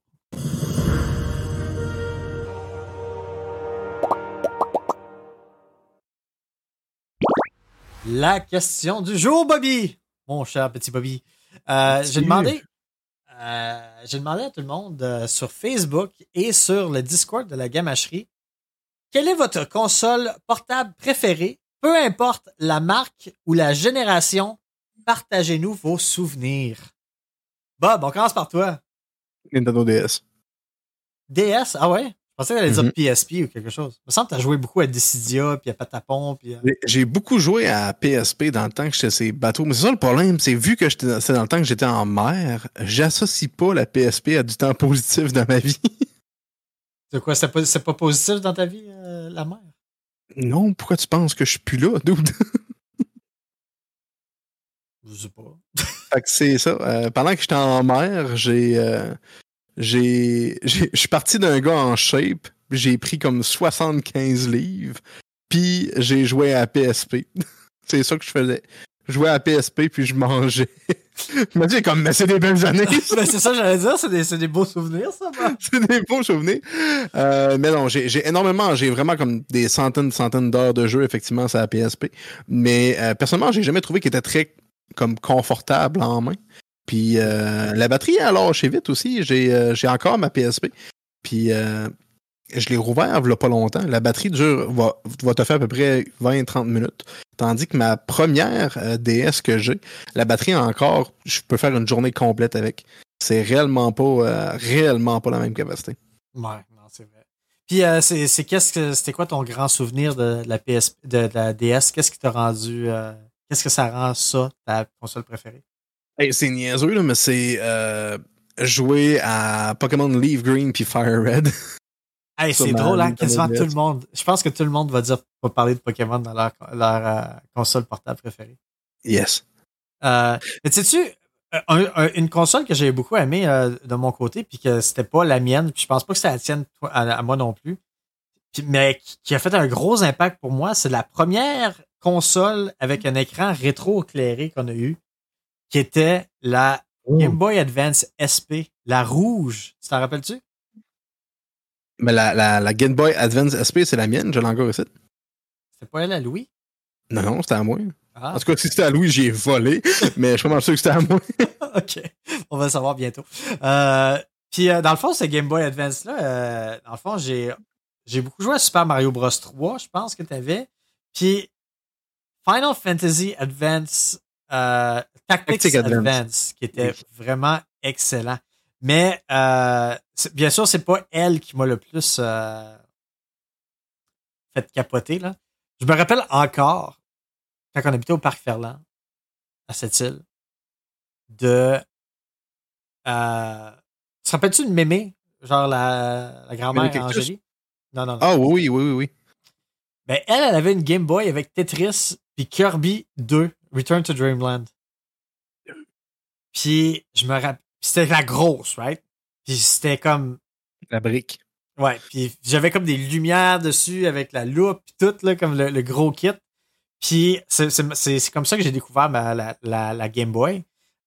La question du jour, Bobby. Mon cher petit Bobby. Euh, j'ai demandé, j'ai demandé à tout le monde sur Facebook et sur le Discord de la gamacherie quelle est votre console portable préférée? Peu importe la marque ou la génération, partagez-nous vos souvenirs. Bob, on commence par toi. Nintendo DS. DS? Ah ouais? Je pensais qu'elle allait dire PSP mhm. ou quelque chose. Il me semble que tu as joué beaucoup à Dissidia, puis à Patapon. Puis euh, J'ai beaucoup joué à PSP dans le temps que j'étais ces bateaux. Mais c'est ça le problème, c'est vu que c'est dans le temps que j'étais en mer, j'associe pas la PSP à du temps positif dans ma vie. C'est quoi, c'est pas, pas, positif dans ta vie, euh, la mer? Non, pourquoi tu penses que je suis plus là, dude? je sais pas. fait que c'est ça. Euh, pendant que j'étais en mer, j'ai. Euh, j'ai. Je suis parti d'un gars en shape, j'ai pris comme 75 livres, puis j'ai joué à PSP. c'est ça que je faisais. Je jouais à PSP, puis je mangeais. Je me dis comme, mais c'est des belles années. Ben, c'est ça, j'allais dire, c'est des, des, beaux souvenirs, ça. c'est des beaux souvenirs. Euh, mais non, j'ai énormément, j'ai vraiment comme des centaines, centaines d'heures de jeu, effectivement, sur la PSP. Mais euh, personnellement, j'ai jamais trouvé qu'il était très comme confortable en main. Puis euh, la batterie a lâché vite aussi. J'ai euh, j'ai encore ma PSP. Puis euh, je l'ai rouvert il y a pas longtemps. La batterie dure va, va te faire à peu près 20-30 minutes. Tandis que ma première euh, DS que j'ai, la batterie encore, je peux faire une journée complète avec. C'est réellement pas euh, réellement pas la même capacité. Ouais, non, c'est vrai. Puis euh, c'est c'est qu'est-ce que c'était quoi ton grand souvenir de la PS de, de la DS Qu'est-ce qui t'a rendu Qu'est-ce que ça rend ça ta console préférée? Hey, c'est niaiseux, là, mais c'est jouer à Pokémon Leaf Green puis Fire Red. Hey, c'est drôle, hein? Quasiment tout le monde. Je pense que tout le monde va dire va parler de Pokémon dans leur, leur euh, console portable préférée. yes. Euh, mais tu sais-tu, euh, un- un- une console que j'ai beaucoup aimée euh, de mon côté, puis que c'était pas la mienne, puis je pense pas que c'était la tienne à, à moi non plus, puis- mais qui, qui a fait un gros impact pour moi, c'est la première console avec un écran rétro-éclairé qu'on a eu, qui était la Game Boy Advance SP, la rouge. Tu t'en rappelles-tu? Mais la, la, la Game Boy Advance SP, c'est la mienne, je l'ai encore ici. C'était pas elle à Louis? Non, non, c'était à moi. Ah, En tout cas, si c'était à Louis, j'ai volé, mais je suis pas mal sûr que c'était à moi. OK. On va le savoir bientôt. Euh, puis euh, dans le fond, ce Game Boy Advance-là, euh, dans le fond, j'ai, j'ai beaucoup joué à Super Mario Bros. 3, je pense que tu avais. Puis Final Fantasy Advance, Tactics Advance. Advance. qui était Oui. vraiment excellent. Mais euh, bien sûr, c'est pas elle qui m'a le plus euh, fait capoter. Là. Je me rappelle encore, quand on habitait au Parc Ferland, à cette île, de. Euh, te rappelles-tu de Mémé? Genre la, la grand-mère? Angélie? Non, non, non. Ah oui, oui, oui, oui. Ben, elle, elle avait une Game Boy avec Tetris puis Kirby 2, Return to Dreamland. Puis, je me rappelle. C'était la grosse, right? Puis c'était comme. La brique. Ouais, puis j'avais comme des lumières dessus avec la loupe puis tout, là, comme le, le gros kit. Puis c'est- comme ça que j'ai découvert ma- la, la, la Game Boy.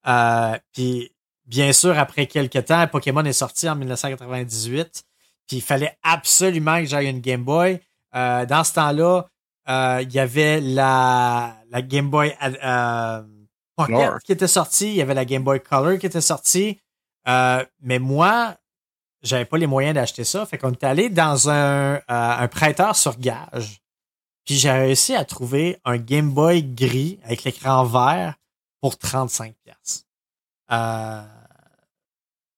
Euh, puis bien sûr, après quelques temps, Pokémon est sorti en 1998. Puis il fallait absolument que j'aille une Game Boy. Euh, dans ce temps-là, euh, il y avait la, la Game Boy Pocket qui était sortie. Il y avait la Game Boy Color qui était sortie. Euh, mais moi, j'avais pas les moyens d'acheter ça. Fait qu'on est allé dans un, euh, un prêteur sur gage. Puis j'ai réussi à trouver un Game Boy gris avec l'écran vert pour 35 pièces. Euh,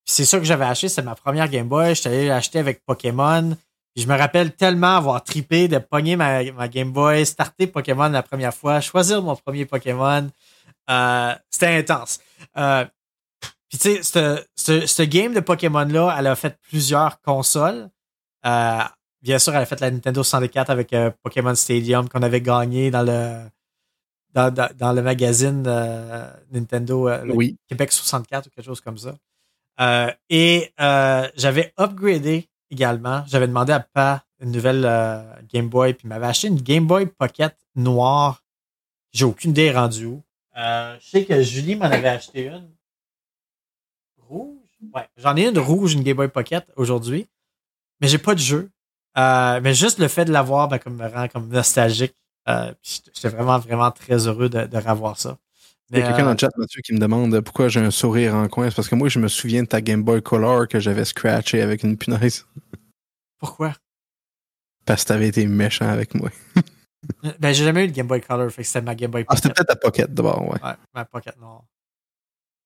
puis c'est ça que j'avais acheté, c'était ma première Game Boy. J'étais allé l'acheter avec Pokémon. Puis je me rappelle tellement avoir tripé de pogner ma, ma Game Boy, starter Pokémon la première fois, choisir mon premier Pokémon. Euh, c'était intense. Euh, puis tu sais, ce- game de Pokémon-là, elle a fait plusieurs consoles. Euh, bien sûr, elle a fait la Nintendo 64 avec euh, Pokémon Stadium qu'on avait gagné dans le dans, dans, dans le magazine Nintendo le Oui. Québec 64 ou quelque chose comme ça. Et j'avais upgradé également. J'avais demandé à Pa une nouvelle euh, Game Boy, puis il m'avait acheté une Game Boy Pocket noire. J'ai aucune idée rendue où. Euh, je sais que Julie m'en avait acheté une. Rouge? Ouais, j'en ai une rouge, une Game Boy Pocket aujourd'hui. Mais j'ai pas de jeu. Euh, mais juste le fait de l'avoir ben, comme, me rend comme nostalgique. Euh, J'étais vraiment, vraiment très heureux de, de revoir ça. Il y a quelqu'un dans le chat, Mathieu, qui me demande pourquoi j'ai un sourire en coin. C'est parce que moi, je me souviens de ta Game Boy Color que j'avais scratché avec une punaise. pourquoi? Parce que t'avais été méchant avec moi. Ben, j'ai jamais eu de Game Boy Color, fait que c'était ma Game Boy Ah, c'était Pocket. peut-être ta Pocket d'abord, ouais. Ouais, ma Pocket noire.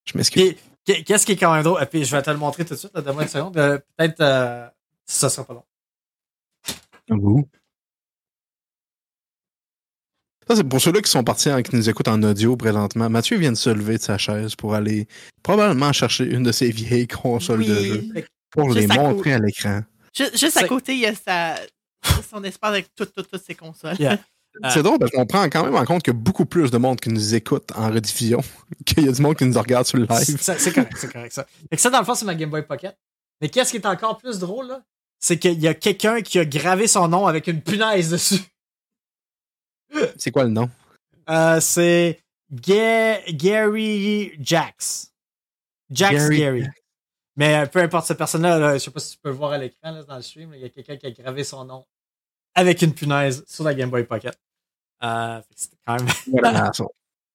Je m'excuse. Qu'est-ce qui est quand même drôle? Et puis, je vais te le montrer tout de suite, là, donne-moi une seconde. Euh, Peut-être, euh, ça sera pas long. Vous. Ça, c'est pour ceux-là qui sont partis, en- qui nous écoutent en audio présentement. Mathieu vient de se lever de sa chaise pour aller probablement chercher une de ses vieilles consoles de jeu pour les Juste montrer à l'écran. Ju- Juste à côté, il y a sa, son espace avec toutes, toutes, toutes ses consoles. Yeah. Ah. C'est drôle parce qu'on prend quand même en compte qu'il y a beaucoup plus de monde qui nous écoute en rediffusion qu'il y a du monde qui nous regarde sur le live. C'est correct, c'est correct, ça. Fait que ça, dans le fond, c'est ma Game Boy Pocket. Mais qu'est-ce qui est encore plus drôle, là? C'est qu'il y a quelqu'un qui a gravé son nom avec une punaise dessus. C'est quoi le nom? Euh, c'est Ga- Gary Jax. Jax Gary. Gary Mais euh, peu importe cette personne-là, là, je sais pas si tu peux le voir à l'écran là, dans le stream, il y a quelqu'un qui a gravé son nom avec une punaise sur la Game Boy Pocket. Euh, c'était quand même.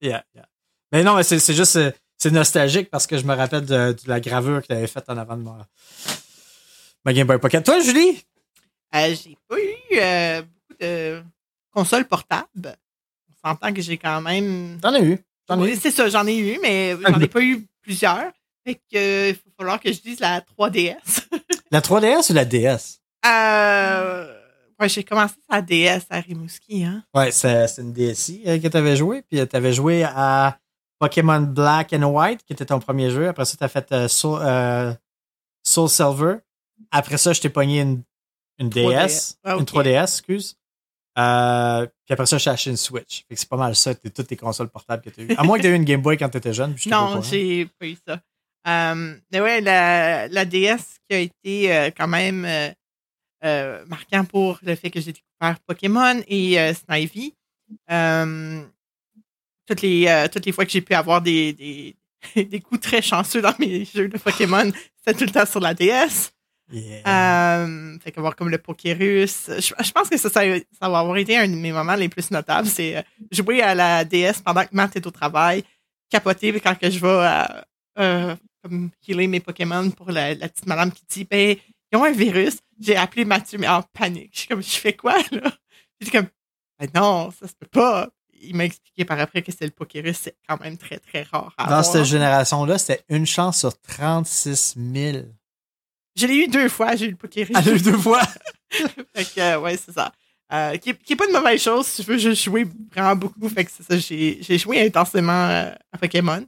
Yeah, yeah. Mais non, mais c'est c'est juste. euh, c'est nostalgique parce que je me rappelle de, de la gravure que tu avais faite en avant de ma, ma Game Boy Pocket. Toi, Julie? Euh, j'ai pas eu euh, beaucoup de consoles portables. On s'entend que j'ai quand même. T'en as eu. T'en as Oui, eu. c'est ça, j'en ai eu, mais j'en ai pas eu plusieurs. Fait que euh, il va falloir que je dise la 3DS. La 3DS ou la DS? euh, ouais, j'ai commencé sa DS à Rimouski, hein. Ouais, c'est une DSi euh, que tu avais joué. Puis tu avais joué à Pokémon Black and White, qui était ton premier jeu. Après ça, tu as fait euh, Soul, euh, Soul Silver. Après ça, je t'ai pogné une, une 3DS. DS. Ah, Une ok. 3DS, excuse. Euh, puis après ça, j'ai acheté une Switch. Fait que c'est pas mal ça, t'es- toutes tes consoles portables que tu as eues. À moins que tu aies eu une Game Boy quand tu étais jeune. Non, j'ai pas eu ça. Euh, mais ouais, la, la DS qui a été euh, quand même euh, euh, marquant pour le fait que j'ai découvert Pokémon et Snivy. Toutes, les, toutes les fois que j'ai pu avoir des, des, des coups très chanceux dans mes jeux de Pokémon, c'était tout le temps sur la DS. Yeah. Fait qu'avoir comme le Pokérus. Je, je pense que ça, ça, ça va avoir été un de mes moments les plus notables. C'est jouer à la DS pendant que Matt est au travail, capoter quand que je vais euh, comme healer mes Pokémon pour la, la petite madame qui dit ben, ils ont un virus. J'ai appelé Mathieu, mais en panique. Je suis comme, je fais quoi, là? J'étais comme, ben non, ça se peut pas. Il m'a expliqué par après que c'est le Pokérus, c'est quand même très, très rare. à Dans avoir. cette génération-là, c'était une chance sur 36 000. Je l'ai eu deux fois, j'ai eu le Pokérus. À deux fois. Fait que, euh, ouais, c'est ça. Euh, qui, est, qui est pas une mauvaise chose si tu veux juste jouer vraiment beaucoup. Fait que c'est ça, j'ai, j'ai joué intensément euh, à Pokémon.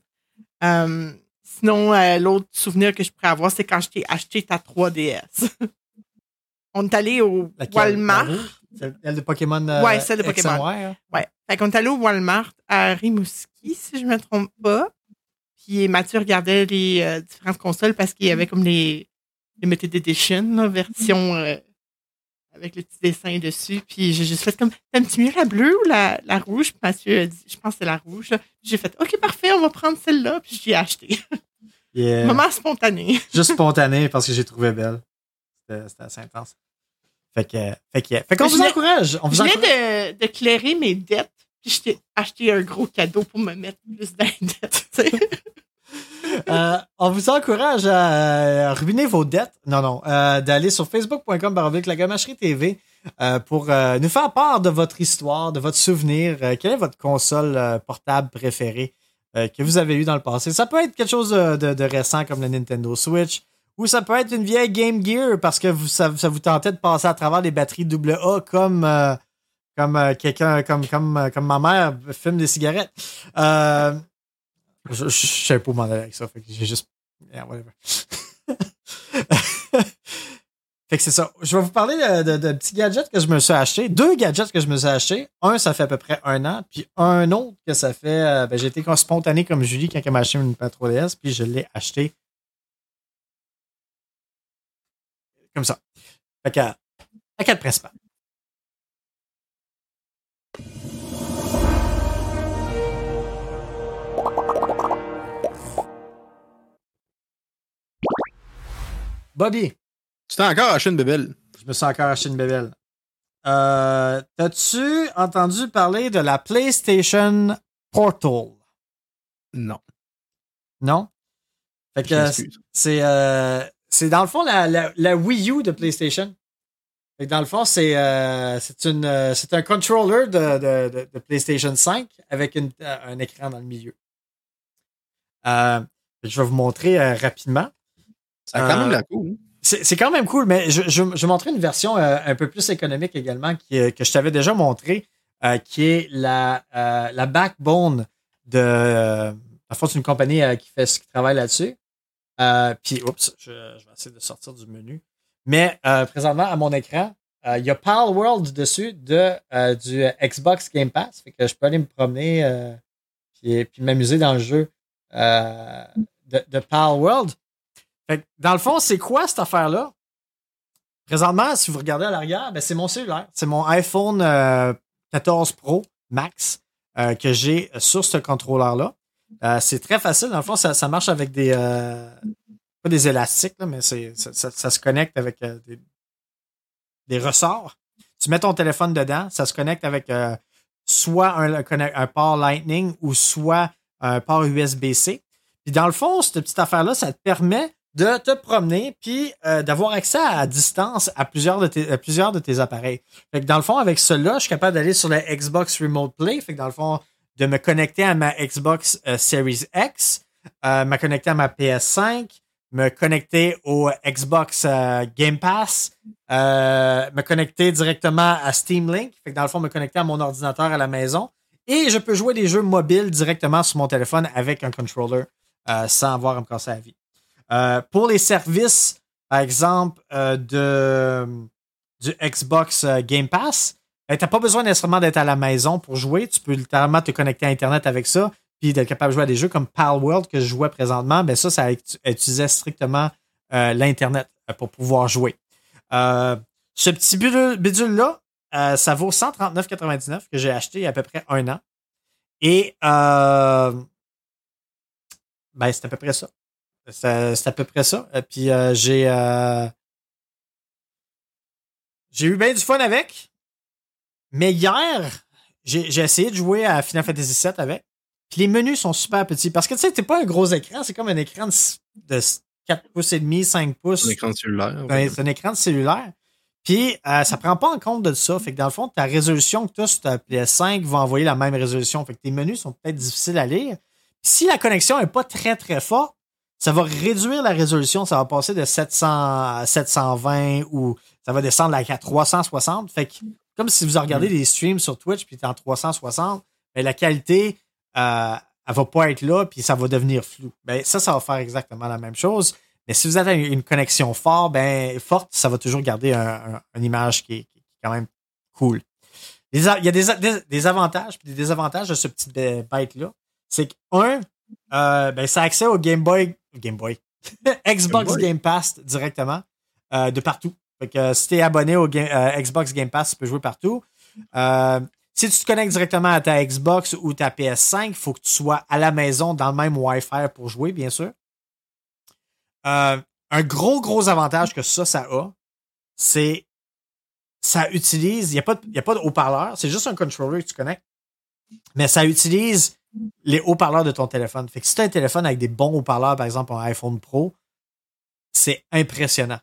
Euh, sinon, euh, l'autre souvenir que je pourrais avoir, c'est quand je t'ai acheté ta 3DS. On est allé au Laquelle? Walmart. Celle de Pokémon. euh, Ouais, celle de Pokémon. hein? Ouais. Fait qu'on est allé au Walmart à Rimouski, si je me trompe pas. Puis Mathieu regardait les euh, différentes consoles parce qu'il y avait comme les limited edition, là, version euh, avec le petit dessin dessus. Puis j'ai juste fait comme, t'aimes-tu mieux la bleue ou la, la rouge? Puis Mathieu a dit, je pense que c'est la rouge. J'ai fait, OK, parfait, on va prendre celle-là. Puis je l'ai acheté. Yeah. Moment spontané. Juste spontané parce que j'ai trouvé belle. C'était assez intense. Fait que, fait que, fait qu'on Je vous encourage. On vous Je de, de clairer mes dettes. Puis je t'ai acheté un gros cadeau pour me mettre plus d'indettes. tu sais. Euh, on vous encourage à euh, ruiner vos dettes. Non, non. euh, D'aller sur facebook.com pour nous faire part de votre histoire, de votre souvenir. Quelle est votre console portable préférée que vous avez eue dans le passé? Ça peut être quelque chose de, récent comme la Nintendo Switch. Ou ça peut être une vieille Game Gear parce que vous, ça, vous tentait de passer à travers les batteries AA comme, comme quelqu'un, comme, comme, comme ma mère fume des cigarettes. Euh, je, je, je sais pas où m'en aller avec ça. Fait que j'ai juste. Yeah, whatever. fait que c'est ça. Je vais vous parler de, de- petits gadgets que je me suis acheté. Deux gadgets que je me suis acheté. Un, ça fait à peu près un an. Puis un autre que ça fait. euh, ben, j'ai été spontané comme Julie quand elle m'a acheté une 3DS. Puis je l'ai acheté. Comme ça. Fait que. À quatre principales. Bobby. Tu t'es encore acheté une bébelle. Je me suis encore acheté une bébelle. Euh, T'as-tu entendu parler de la PlayStation Portal? Non. Non? Fait que c'est euh, c'est dans le fond la, la, la Wii U de PlayStation. Fait que dans le fond, c'est euh, c'est un controller de, de, de, de PlayStation 5 avec une- un écran dans le milieu. Je vais vous montrer rapidement. A quand Euh, même la cool. C'est c'est quand même cool, mais je, je, je vais montrer une version euh, un peu plus économique également qui, est- que je t'avais déjà montré, euh, qui est la, euh, la backbone de. Euh, en fait, c'est une compagnie euh, qui fait qui travaille là-dessus. Euh, Puis, oups, je, je vais essayer de sortir du menu. Mais euh, présentement, à mon écran, euh, il y a Pal World dessus de, euh, du Xbox Game Pass. Fait que je peux aller me promener euh, puis, puis m'amuser dans le jeu euh, de, de Pal World. Dans le fond, c'est quoi cette affaire-là? Présentement, si vous regardez à l'arrière, ben, c'est mon cellulaire. C'est mon iPhone euh, 14 Pro Max euh, que j'ai sur ce contrôleur-là. Euh, c'est très facile. Dans le fond, ça, marche avec des. euh, pas des élastiques, là, mais c'est, ça, se connecte avec euh, des, ressorts. Tu mets ton téléphone dedans, ça se connecte avec euh, soit un, un port Lightning ou soit un port USB-C. Puis dans le fond, cette petite affaire-là, ça te permet de te promener puis euh, d'avoir accès à, distance à plusieurs de tes appareils. Dans le fond avec cela, je suis capable d'aller sur la Xbox Remote Play, fait que dans le fond de me connecter à ma Xbox euh, Series X, euh, me connecter à ma PS5, me connecter au Xbox Game Pass, me connecter directement à Steam Link, fait que dans le fond me connecter à mon ordinateur à la maison et je peux jouer des jeux mobiles directement sur mon téléphone avec un controller sans avoir à me casser la vie. Euh, pour les services, par exemple, euh, de, du Xbox euh, Game Pass, ben, tu n'as pas besoin nécessairement d'être à la maison pour jouer. Tu peux littéralement te connecter à Internet avec ça, puis d'être capable de jouer à des jeux comme Pal World que je jouais présentement. Ben ça, ça utilisait strictement l'Internet pour pouvoir jouer. ce petit bidule-là, ça vaut 139,99 que j'ai acheté il y a à peu près un an. Et ben, c'est à peu près ça. C'est à peu près ça. Et puis euh, j'ai euh, j'ai eu bien du fun avec. Mais hier, j'ai essayé de jouer à Final Fantasy VII avec. Puis les menus sont super petits. Parce que tu sais, c'est pas un gros écran, c'est comme un écran de, 4 pouces et demi, 5 pouces. Un écran de cellulaire. c'est un écran de cellulaire. Puis euh, ça prend pas en compte de ça. Fait que dans le fond, ta résolution que tu as sur ta PS5 va envoyer la même résolution. Fait que tes menus sont peut-être difficiles à lire. Si la connexion est pas très très forte, ça va réduire la résolution, ça va passer de 700 à 720 ou ça va descendre à 360. Fait que, comme si vous regardez des streams sur Twitch puis es en 360, ben, la qualité, euh, elle va pas être là puis ça va devenir flou. Ben, ça, ça va faire exactement la même chose. Mais si vous avez une connexion forte, ben, forte, ça va toujours garder une image qui est, quand même cool. Il y a des, des, avantages et des désavantages de ce petit bête-là. C'est que, un, euh, ben, ça a accès au Game Boy Game Boy. Xbox Game, Pass directement euh, de partout. Fait que euh, si tu es abonné au euh, Xbox Game Pass, tu peux jouer partout. si tu te connectes directement à ta Xbox ou ta PS5, il faut que tu sois à la maison dans le même Wi-Fi pour jouer, bien sûr. un gros, gros avantage que ça, ça a, c'est ça utilise, il n'y a pas de, de haut-parleur, c'est juste un controller que tu connectes, mais ça utilise les haut-parleurs de ton téléphone. Fait que si tu as un téléphone avec des bons haut-parleurs, par exemple un iPhone Pro, c'est impressionnant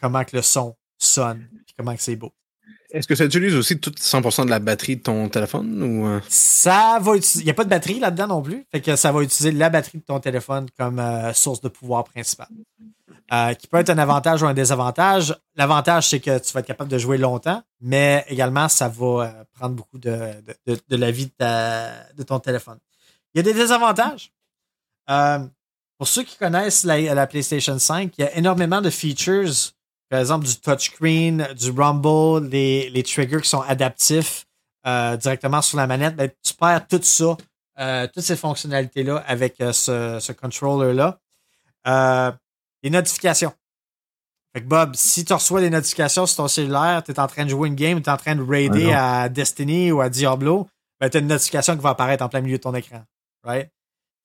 comment que le son sonne et comment que c'est beau. Est-ce que ça utilise aussi tout 100% de la batterie de ton téléphone ou euh? Ça va utiliser. Il n'y a pas de batterie là-dedans non plus. Fait que ça va utiliser la batterie de ton téléphone comme euh, source de pouvoir principale. Euh, qui peut être un avantage ou un désavantage. L'avantage, c'est que tu vas être capable de jouer longtemps, mais également, ça va prendre beaucoup de, la vie de, ton téléphone. Il y a des désavantages. pour ceux qui connaissent la, PlayStation 5, il y a énormément de features par exemple, du touchscreen, du rumble, les, les triggers qui sont adaptifs euh, directement sur la manette, ben, tu perds tout ça, euh, toutes ces fonctionnalités-là avec euh, ce, ce controller-là. les notifications. Fait que Bob, si tu reçois des notifications sur ton cellulaire, tu es en train de jouer une game, tu es en train de raider à Destiny ou à Diablo, ben, tu as une notification qui va apparaître en plein milieu de ton écran. Right?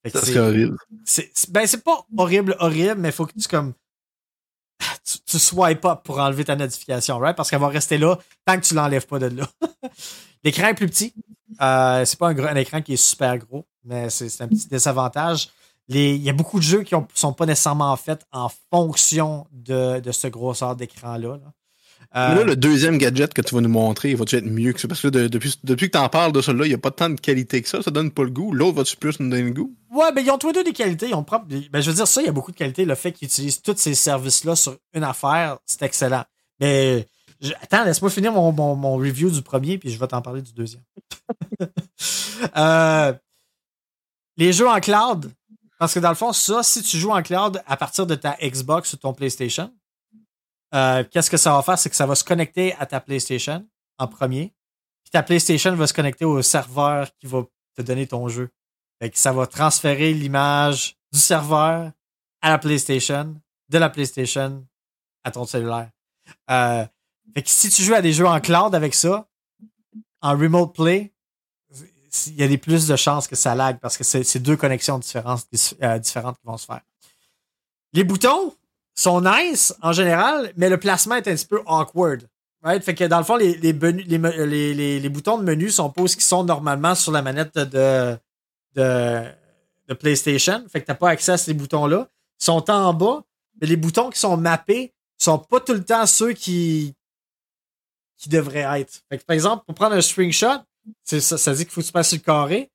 C'est horrible. Ben, c'est pas horrible, horrible, mais il faut que tu comme tu, tu swipe up pour enlever ta notification, right? Parce qu'elle va rester là tant que tu l'enlèves pas de là. L'écran est plus petit. Euh, c'est pas un, écran qui est super gros, mais c'est un petit désavantage. Il y a beaucoup de jeux qui ne sont pas nécessairement faits en fonction de, de ce grosseur d'écran-là. là là, euh, le deuxième gadget que tu vas nous montrer, va-tu être mieux que ça? Parce que depuis, depuis que tu en parles de celui-là, il n'y a pas tant de qualité que ça. Ça donne pas le goût. L'autre, va-tu plus nous donner le goût? Ouais, ben, ils ont tous les deux des qualités. Ils ont propre. Ben, je veux dire, ça, il y a beaucoup de qualités. Le fait qu'ils utilisent tous ces services-là sur une affaire, c'est excellent. Mais, attends, laisse-moi finir mon, mon, review du premier, puis je vais t'en parler du deuxième. Euh, les jeux en cloud. Parce que dans le fond, ça, si tu joues en cloud à partir de ta Xbox ou ton PlayStation, euh, qu'est-ce que ça va faire? C'est que ça va se connecter à ta PlayStation en premier. Puis ta PlayStation va se connecter au serveur qui va te donner ton jeu. Fait que ça va transférer l'image du serveur à la PlayStation, de la PlayStation à ton cellulaire. Euh, fait que si tu joues à des jeux en cloud avec ça, en remote play, il y a des plus de chances que ça lag parce que c'est deux connexions différentes, euh, différentes qui vont se faire. Les boutons, sont nice en général, mais le placement est un petit peu awkward. Right? Fait que dans le fond, les, les, les, boutons de menu sont pas ce qui sont normalement sur la manette de, de, PlayStation. Fait que t'as pas accès à ces boutons-là. Ils sont en bas, mais les boutons qui sont mappés sont pas tout le temps ceux qui, qui devraient être. Fait que, par exemple, pour prendre un screenshot, ça, ça dit qu'il faut que tu passes le carré.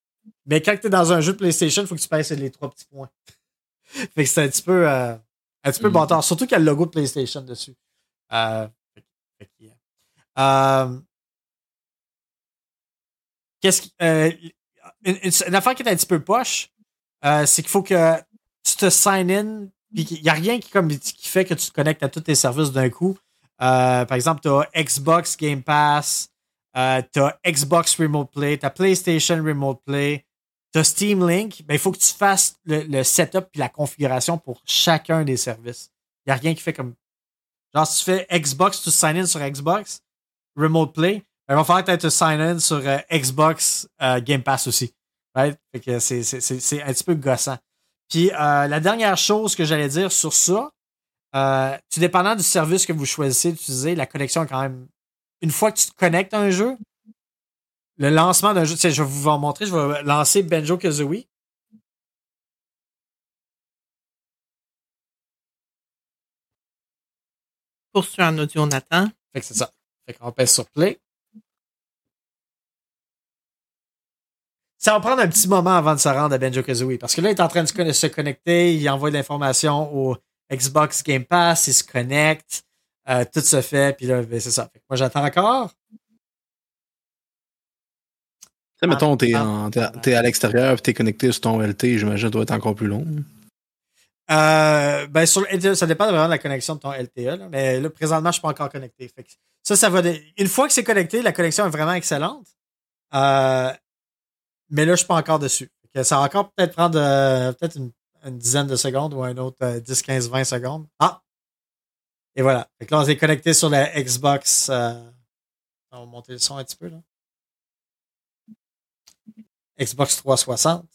Mais quand tu es dans un jeu de PlayStation, il faut que tu passes les trois petits points. fait que c'est un petit peu, euh, un petit peu mm. Surtout qu'il y a le logo de PlayStation dessus. Euh, euh, qu'est-ce qui, euh, une, affaire qui est un petit peu poche, euh, c'est qu'il faut que tu te sign in. Il n'y a rien qui, comme, qui fait que tu te connectes à tous tes services d'un coup. par exemple, tu as Xbox Game Pass, euh, tu as Xbox Remote Play, tu as PlayStation Remote Play, tu Steam Link. Ben, il faut que tu fasses le, setup et la configuration pour chacun des services. Il n'y a rien qui fait comme. Genre, si tu fais Xbox, tu sign in sur Xbox, Remote Play, ben, il va falloir que tu sign in sur euh, Xbox euh, Game Pass aussi. Right? Fait que c'est, un petit peu gossant. Puis la dernière chose que j'allais dire sur ça, tout dépendant du service que vous choisissez d'utiliser, la connexion est quand même une fois que tu te connectes à un jeu, le lancement d'un jeu, je vais vous en montrer, je vais lancer Benjo Kazooie. Poursuis en audio, Nathan. Fait que c'est ça. Fait qu'on pèse sur play. Ça va prendre un petit moment avant de se rendre à Benjo Kazooie parce que là, il est en train de se connecter, il envoie de l'information au Xbox Game Pass, il se connecte. Euh, tout se fait, puis là, ben, c'est ça. moi, j'attends encore. Tu sais, mettons, t'es, ah. es à l'extérieur puis t'es connecté sur ton LT, j'imagine, doit être encore plus long. Euh, ben, sur ça dépend vraiment de la connexion de ton LTE, mais là, présentement, je suis pas encore connecté. ça, ça va. Une fois que c'est connecté, la connexion est vraiment excellente. Euh, mais là, je suis pas encore dessus. ça va encore peut-être prendre peut-être une, une, dizaine de secondes ou un autre 10, 15, 20 secondes. Ah, et voilà. Fait là, on s'est connecté sur la Xbox. Euh, on va monter le son un petit peu, là. Xbox 360.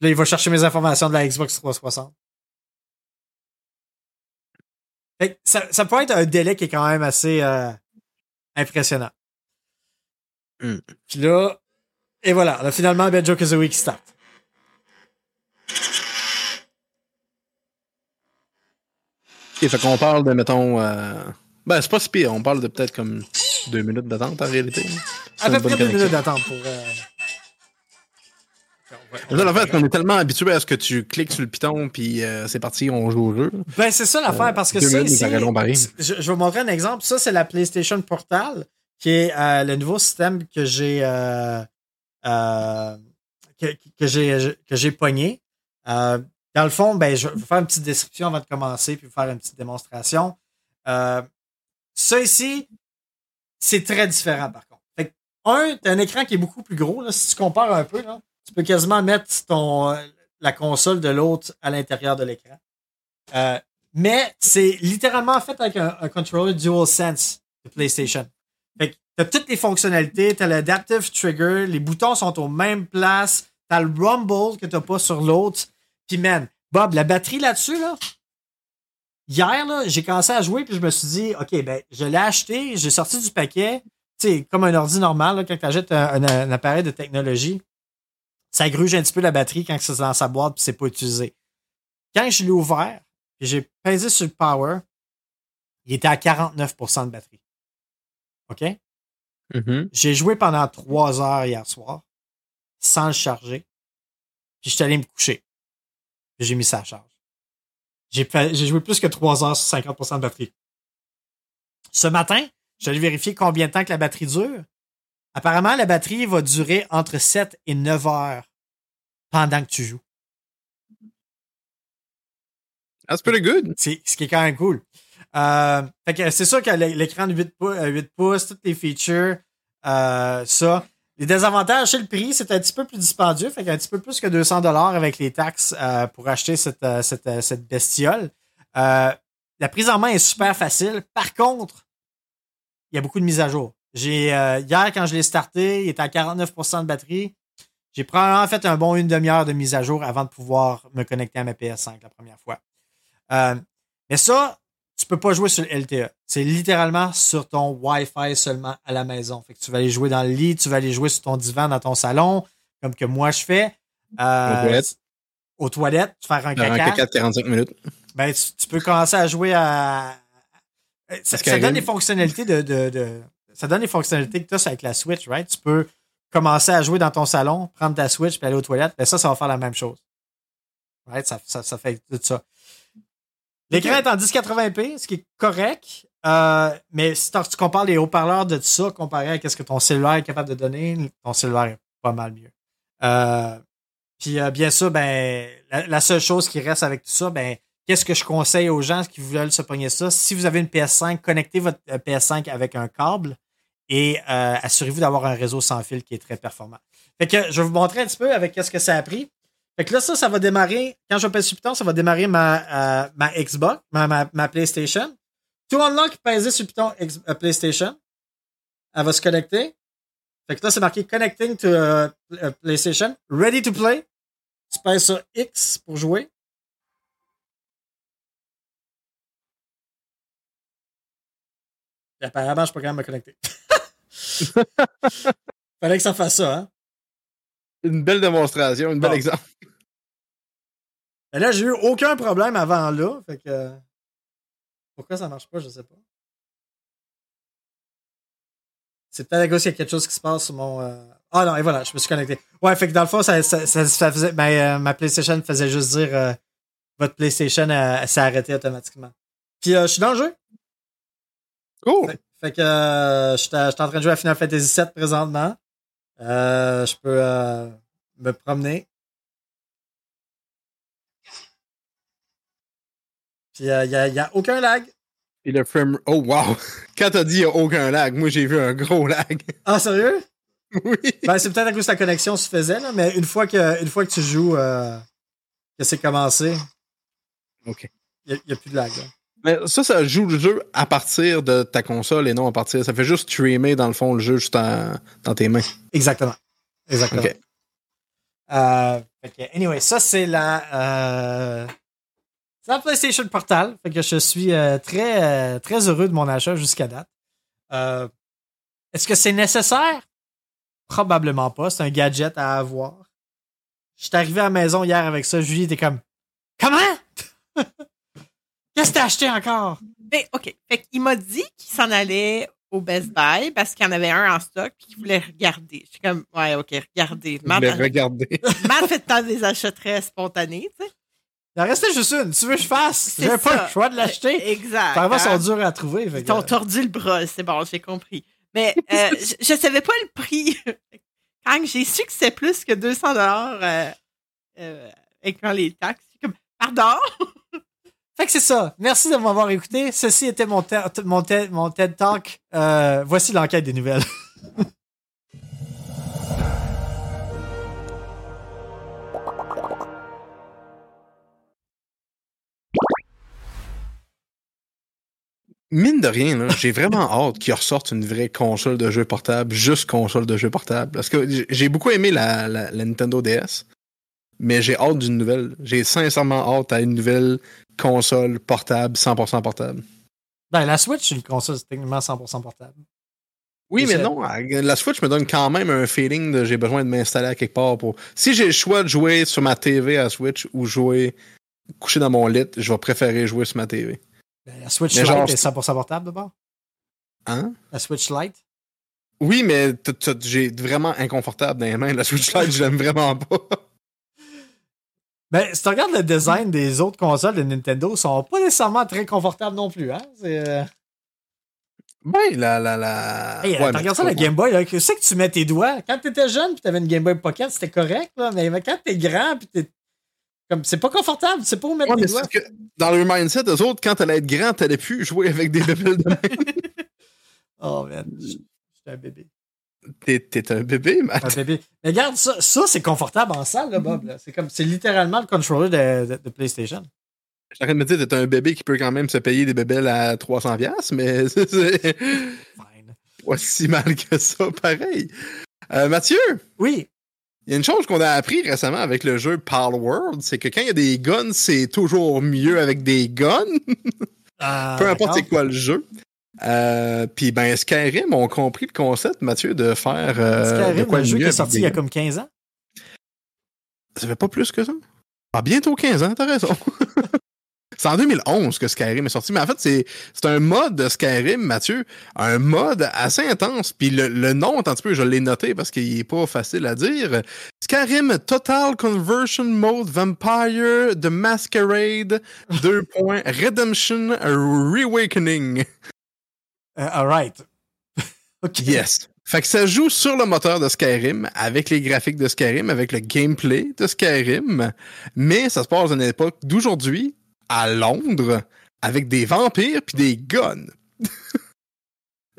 Là, il va chercher mes informations de la Xbox 360. Fait ça, ça peut être un délai qui est quand même assez euh, impressionnant. Hmm. Puis là, et voilà, finalement Benjo Kazooie qui start. Et fait qu'on parle de, mettons. Euh... Ben, c'est pas si pire. On parle de peut-être comme deux minutes d'attente en réalité. À peu près deux minutes d'attente pour. Euh... en fait, on est tellement habitué à ce que tu cliques sur le piton puis euh, c'est parti, on joue au jeu. Ben, c'est ça l'affaire parce que ça, ici, je, je, vais vous montrer un exemple. Ça, c'est la PlayStation Portal qui est euh, le nouveau système que j'ai euh, que, que j'ai que j'ai pogné. Dans le fond, ben, je vais vous faire une petite description avant de commencer, puis vous faire une petite démonstration. Ça ici, c'est très différent par contre. Fait un, tu as un écran qui est beaucoup plus gros. Si tu compares un peu, tu peux quasiment mettre ton, la console de l'autre à l'intérieur de l'écran. Euh, mais c'est littéralement fait avec un, un controller DualSense de PlayStation. Fait que tu as toutes les fonctionnalités, tu as l'adaptive trigger, les boutons sont aux mêmes places, tu as le rumble que tu n'as pas sur l'autre. Puis, man, Bob, la batterie là-dessus, là, hier, là, j'ai commencé à jouer, puis je me suis dit, OK, ben, je l'ai acheté, j'ai sorti du paquet. Tu sais, comme un ordi normal, quand tu achètes un, appareil de technologie, ça gruge un petit peu la batterie quand c'est dans sa boîte, puis c'est pas utilisé. Quand je l'ai ouvert, j'ai pesé sur le power, il était à 49% de batterie. OK? Mm-hmm. J'ai joué pendant trois heures hier soir, sans le charger, puis je suis allé me coucher j'ai mis ça à charge. J'ai, j'ai joué plus que 3 heures sur 50% de batterie. Ce matin, j'allais vérifier combien de temps que la batterie dure. Apparemment, la batterie va durer entre 7 et 9 heures pendant que tu joues. That's pretty good. C'est, ce qui est quand même cool. Euh, c'est sûr que l'écran de 8 pouces, 8 pouces toutes les features, euh, ça. Les désavantages, c'est le prix, c'est un petit peu plus dispendieux, fait petit peu plus que 200 dollars avec les taxes euh, pour acheter cette, euh, cette, euh, cette bestiole. la prise en main est super facile. Par contre, il y a beaucoup de mises à jour. J'ai hier quand je l'ai starté, il était à 49% de batterie. J'ai probablement fait un bon une demi-heure de mise à jour avant de pouvoir me connecter à ma PS5 la première fois. mais ça, tu peux pas jouer sur le LTE. C'est littéralement sur ton Wi-Fi seulement à la maison. Fait que tu vas aller jouer dans le lit, tu vas aller jouer sur ton divan dans ton salon, comme que moi je fais. euh, Aux toilettes. aux toilettes, faire un Dans un caca, caca de 45 minutes. ben, tu, tu peux commencer à jouer à. Ça, donne des fonctionnalités de, de, de- Ça donne des fonctionnalités que tu as avec la Switch, right? Tu peux commencer à jouer dans ton salon, prendre ta Switch puis aller aux toilettes. Ben ça, ça va faire la même chose. Right? Ça, ça, ça fait tout ça. L'écran est en 1080p, ce qui est correct. Euh, mais si tu compares les haut-parleurs de tout ça comparé à ce que ton cellulaire est capable de donner, ton cellulaire est pas mal mieux. Euh, puis euh, bien sûr, ben la, la seule chose qui reste avec tout ça, ben qu'est-ce que je conseille aux gens qui veulent se pogner ça? Si vous avez une PS5, connectez votre euh, PS5 avec un câble et euh, assurez-vous d'avoir un réseau sans fil qui est très performant. Fait que je vais vous montrer un petit peu avec qu'est-ce que ça a pris. Fait que là, ça, ça va démarrer. Quand j'appelle sur Python, ça va démarrer ma, euh, ma Xbox, ma, ma, ma PlayStation. To unlock, pesez sur Python euh, PlayStation. Elle va se connecter. Fait que là, c'est marqué Connecting to PlayStation. Ready to play. Tu pèses sur X pour jouer. Apparemment, je suis pas me connecter. Fallait que ça fasse ça, hein? Une belle démonstration, un bel Bon. exemple. Mais là, j'ai eu aucun problème avant là. Fait que. Pourquoi ça marche pas, je sais pas. C'est peut-être à cause qu'il y a quelque chose qui se passe sur mon. euh, Ah non, et voilà, je me suis connecté. Ouais, fait que dans le fond, ça, ça, ça- ça faisait. ben, euh, ma PlayStation faisait juste dire euh, votre PlayStation s'est arrêté automatiquement. Puis je suis dans le jeu. Cool. Fait, fait que euh, je suis en train de jouer à Final Fantasy VII présentement. Euh, je peux euh, me promener. Puis il n'y a, y a aucun lag. Et le frame. Oh, wow! Quand t'as dit il n'y a aucun lag, moi j'ai vu un gros lag. Ah, sérieux? oui. Ben, c'est peut-être à cause que la connexion se faisait, là, mais une fois que, une fois que tu joues, euh, que c'est commencé, OK. il n'y a, plus de lag. là. Mais ça, ça joue le jeu à partir de ta console et non à partir. Ça fait juste streamer dans le fond le jeu juste en- dans tes mains. Exactement. Exactement. OK. Euh, anyway, ça, c'est la, euh, c'est la PlayStation Portal. Fait que je suis euh, très, euh, très heureux de mon achat jusqu'à date. Est-ce que c'est nécessaire? Probablement pas. C'est un gadget à avoir. Je suis arrivé à la maison hier avec ça. Julie était comme Comment? Qu'est-ce que t'as acheté encore? Ben, OK. Fait qu'il m'a dit qu'il s'en allait au Best Buy parce qu'il y en avait un en stock puis qu'il voulait regarder. Je suis comme, ouais, OK, regardez. Mal, regardé. mal fait tant des achats très spontanés, tu sais. Il en restait juste une. Tu veux que je fasse? C'est J'ai pas ça. le choix de l'acheter. Exact. Apparemment, ils hein. sont durs à trouver. Ils t'ont tordu le bras, c'est bon, j'ai compris. Mais euh, je, je savais pas le prix. Quand j'ai su que c'était plus que 200 dollars euh, euh, incluant les taxes, je suis comme, pardon? Fait que c'est ça. Merci de m'avoir écouté. Ceci était mon, mon, mon TED Talk. Euh, voici l'enquête des nouvelles. Mine de rien, j'ai vraiment hâte qu'ils ressortent une vraie console de jeu portable, juste console de jeu portable. Parce que j'ai- beaucoup aimé la Nintendo DS, mais j'ai hâte d'une nouvelle. J'ai sincèrement hâte à une nouvelle console portable, 100% portable. Ben, la Switch, c'est une console c'est techniquement 100% portable. Oui, Et mais non, la Switch me donne quand même un feeling de j'ai besoin de m'installer à quelque part pour. Si j'ai le choix de jouer sur ma TV à Switch ou jouer couché dans mon lit, je vais préférer jouer sur ma TV. Ben, la Switch Mais Lite genre- est 100% portable d'abord. Hein? La Switch Lite? Oui, mais j'ai vraiment inconfortable dans les mains. La Switch Lite, je l'aime vraiment pas. Ben, si tu regardes le design des autres consoles de Nintendo, ils sont pas nécessairement très confortables non plus. Hein? C'est, euh... Ben, la. la, la... Hey, Ouais, regardé ça, c'est la Game Boy, là, que c'est que tu mets tes doigts. Quand t'étais jeune puis t'avais une Game Boy Pocket, c'était correct, là, mais quand t'es grand puis t'es. Comme, c'est pas confortable, tu sais pas où mettre Ouais, tes doigts. c'est que dans leur mindset, eux autres, quand t'allais être grand, t'allais plus jouer avec des bébés de main. Oh, man. J'étais un bébé. T'es, un bébé, Matt. Un bébé. Mais regarde, ça, ça c'est confortable en salle, là, Bob. C'est comme, c'est littéralement le controller de, de- de PlayStation. Je suis en train de me dire, t'es un bébé qui peut quand même se payer des bébés à 300$, piastres, mais c'est, pas si mal que ça, pareil. Euh, Mathieu, Oui. il y a une chose qu'on a appris récemment avec le jeu Pal World, c'est que quand il y a des guns, c'est toujours mieux avec des guns, Euh, peu importe c'est quoi le jeu. Euh, Puis ben Skyrim ont compris le concept, Mathieu, de faire euh, de Skyrim, quoi le jeu qui est sorti il y a comme 15 ans? Ça fait pas plus que ça. Ah, bientôt 15 ans, t'as raison. c'est en 2011 que Skyrim est sorti, mais en fait, c'est, c'est un mode de Skyrim, Mathieu, un mode assez intense. Puis le, le nom, un petit peu, je l'ai noté parce qu'il est pas facile à dire. Skyrim Total Conversion Mode Vampire The Masquerade 2. Redemption Reawakening. Uh, alright. ok. Yes. Fait que ça joue sur le moteur de Skyrim, avec les graphiques de Skyrim, avec le gameplay de Skyrim, mais ça se passe à une époque d'aujourd'hui, à Londres, avec des vampires puis des guns.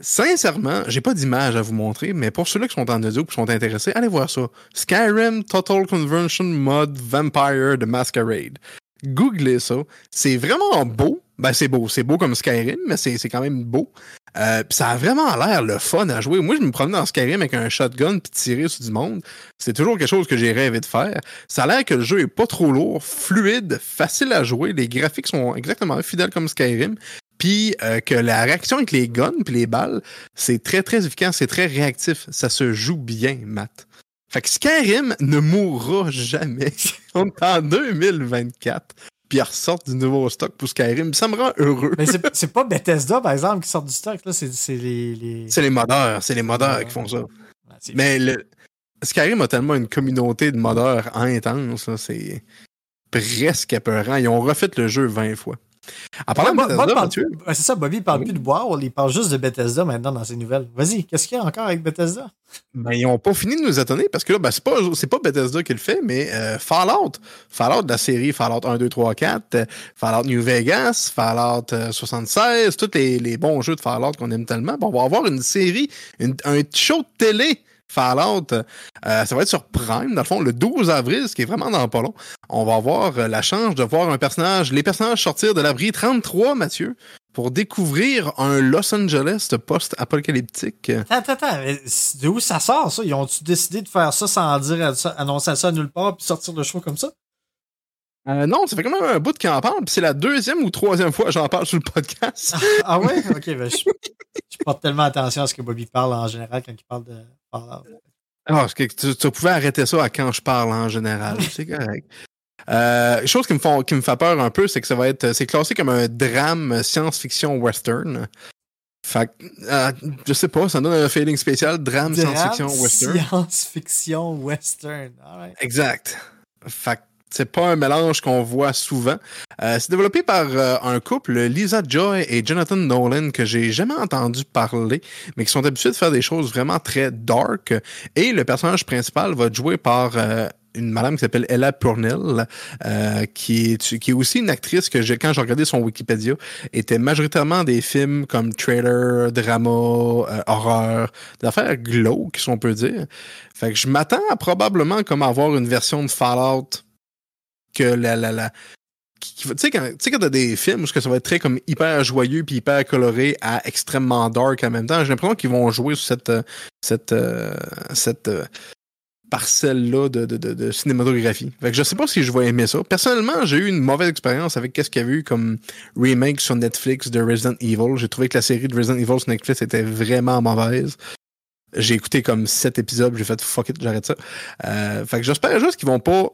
Sincèrement, j'ai pas d'image à vous montrer, mais pour ceux-là qui sont en audio qui sont intéressés, allez voir ça. Skyrim Total Conversion Mod Vampire de Masquerade. Googlez ça. C'est vraiment beau. Ben, c'est beau. C'est beau comme Skyrim, mais c'est quand même beau. Euh, pis ça a vraiment l'air le fun à jouer. Moi, je me promenais dans Skyrim avec un shotgun puis tirer sur du monde. C'est toujours quelque chose que j'ai rêvé de faire. Ça a l'air que le jeu est pas trop lourd, fluide, facile à jouer. Les graphiques sont exactement fidèles comme Skyrim. Puis euh, que la réaction avec les guns puis les balles, c'est très très efficace, c'est très réactif. Ça se joue bien, Matt. Fait que Skyrim ne mourra jamais. On est en 2024 puis ils ressortent du nouveau stock pour Skyrim. Ça me rend heureux. Mais c'est pas Bethesda, par exemple, qui sort du stock. C'est les, les... C'est les modeurs. C'est les modeurs qui font ça. Mais le... Skyrim a tellement une communauté de modeurs intense. C'est presque apeurant. Ils ont refait le jeu 20 fois. En parlant de Bethesda, c'est ça, Bobby parle plus de boire, il parle juste de Bethesda maintenant dans ses nouvelles. Vas-y, qu'est-ce qu'il y a encore avec Bethesda? Ben, ils n'ont pas fini de nous étonner parce que là, ben, c'est pas, pas Bethesda qui le fait, mais euh, Fallout. Fallout de la série Fallout 1, 2, 3, 4, Fallout New Vegas, Fallout 76, euh, tous les, les, bons jeux de Fallout qu'on aime tellement. Bon, on va avoir une série, un show de télé Fallout. Euh, ça va être sur Prime, dans le fond, le 12 avril, ce qui est vraiment dans pas long. On va avoir euh, la chance de voir un personnage, les personnages sortir de l'abri 33, Mathieu, pour découvrir un Los Angeles post-apocalyptique. Attends, attends, de où ça sort, ça? Ils ont-tu décidé de faire ça sans dire, annoncer ça nulle part, puis sortir le show comme ça? Euh, non, ça fait quand même un bout qu'il en parle, puis c'est la deuxième ou troisième fois que j'en parle sur le podcast. ah ouais? Ok, ben, je, je, porte tellement attention à ce que Bobby parle en général quand il parle de Ah, que tu, tu, pouvais arrêter ça à quand je parle en général, c'est correct. Euh, chose qui me, font, qui me fait peur un peu, c'est que ça va être, c'est classé comme un drame science-fiction western. Fait euh, je sais pas, ça donne un feeling spécial, drame, science-fiction western. Science-fiction western, Exact. Fait c'est pas un mélange qu'on voit souvent. Euh, c'est développé par euh, un couple, Lisa Joy et Jonathan Nolan, que j'ai jamais entendu parler, mais qui sont habitués de faire des choses vraiment très dark. Et le personnage principal va être joué par euh, une madame qui s'appelle Ella Purnell, qui, est, qui est aussi une actrice que quand j'ai regardé son Wikipédia, était majoritairement des films comme trailer, drama, horreur, des affaires glauques, si on peut dire. Fait que je m'attends à probablement comme avoir une version de Fallout que la, la, la tu sais quand tu t'as des films où ça va être très comme hyper joyeux puis hyper coloré à extrêmement dark en même temps j'ai l'impression qu'ils vont jouer sur cette cette euh, cette euh, parcelle là de, de, de, cinématographie. Fait que je sais pas si je vais aimer ça. Personnellement j'ai eu une mauvaise expérience avec qu'est-ce qu'il y a eu comme remake sur Netflix de Resident Evil. J'ai trouvé que la série de Resident Evil sur Netflix était vraiment mauvaise. J'ai écouté comme sept épisodes j'ai fait fuck it j'arrête ça. Euh, fait que j'espère juste qu'ils vont pas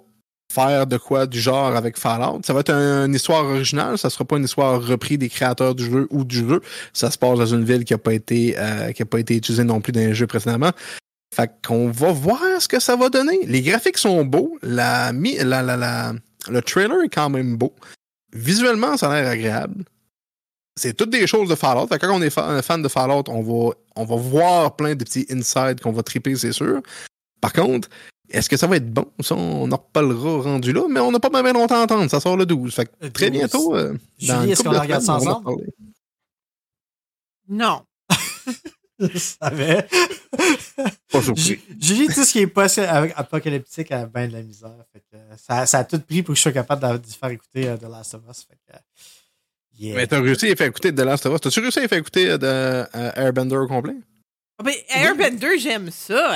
faire de quoi du genre avec Fallout. Ça va être une histoire originale, ça sera pas une histoire reprise des créateurs du jeu ou du jeu. Ça se passe dans une ville qui a pas été euh, qui a pas été utilisée non plus dans les jeux précédemment. Fait qu'on va voir ce que ça va donner. Les graphiques sont beaux, la, la, la, la le trailer est quand même beau. Visuellement, ça a l'air agréable. C'est toutes des choses de Fallout. Fait que quand on est fan de Fallout, on va, on va voir plein de petits insides qu'on va triper, c'est sûr. Par contre, est-ce que ça va être bon? Ça, on en reparlera rendu là, mais on n'a pas bien longtemps à attendre. Ça sort le 12. Fait que très bientôt. Euh, Julie, est-ce qu'on regarde ça ensemble? Non. Je savais. Julie, tout ce qui est pas apocalyptique a bien de la misère. Fait que ça, ça, a tout pris pour que je sois capable de, faire écouter euh, The Last of Us. Fait que, yeah. Mais t'as réussi à faire écouter The Last of Us. T'as-tu réussi à faire écouter euh, de, Airbender au complet? Ah, ben, Airbender, j'aime ça.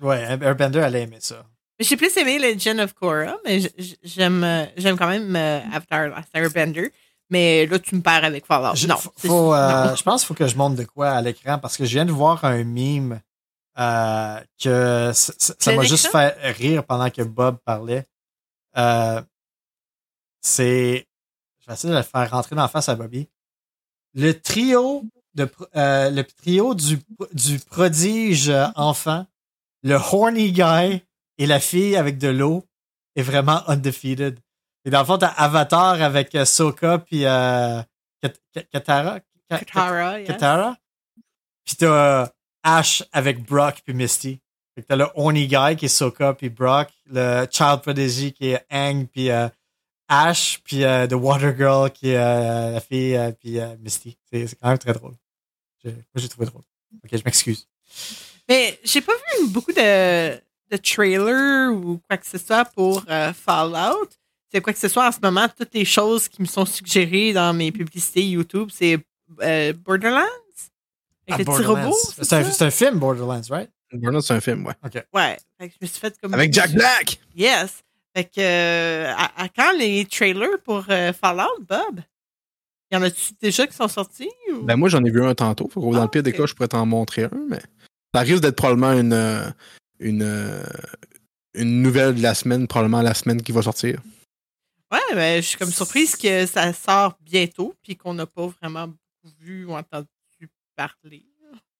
Ouais, Airbender, elle a aimé ça. J'ai plus aimé Legend of Korra, mais j'aime euh, j'aime quand même euh, Avatar Airbender. Mais là, tu me perds avec Fallout. Je, non, faut, euh, Je pense qu'il faut que je monte de quoi à l'écran parce que je viens de voir un meme que ça m'a juste fait rire pendant que Bob parlait. Euh, c'est. Je vais essayer de le faire rentrer dans la face à Bobby. Le trio de euh, le trio du, du prodige euh, enfant, le horny guy et la fille avec de l'eau est vraiment undefeated. Et dans le fond, t'as Avatar avec euh, Sokka puis euh, Kat- Kat- Katara. Ka- Katara, yes. Katara. Puis t'as Ash avec Brock puis Misty. Fait que t'as le horny guy qui est Sokka puis Brock, le child prodigy qui est Aang puis euh, Ash, puis euh, The Water Girl qui est euh, la fille euh, puis Misty. C'est quand même très drôle. J'ai- Moi j'ai trouvé drôle. Ok, je m'excuse. Mais j'ai pas vu beaucoup de, de trailers ou quoi que ce soit pour euh, Fallout. C'est quoi que ce soit en ce moment, toutes les choses qui me sont suggérées dans mes publicités YouTube, c'est euh, Borderlands? Ah, Avec le petit Borderlands. robot? C'est un, film, Borderlands, right? Burnout, c'est un film, ouais. Ouais. Fait que je me suis fait comme. Avec Jack Black! Yes. Fait que, euh, à, à quand les trailers pour euh, Fallout, Bob? Y en a-tu déjà qui sont sortis? Ou? Ben moi j'en ai vu un tantôt. Faut que dans Ah, le pire des cas, je pourrais t'en montrer un, mais ça risque d'être probablement une, euh, une, euh, une nouvelle de la semaine, probablement la semaine qui va sortir. Ouais, mais je suis comme surprise que ça sort bientôt, puis qu'on n'a pas vraiment vu ou entendu parler.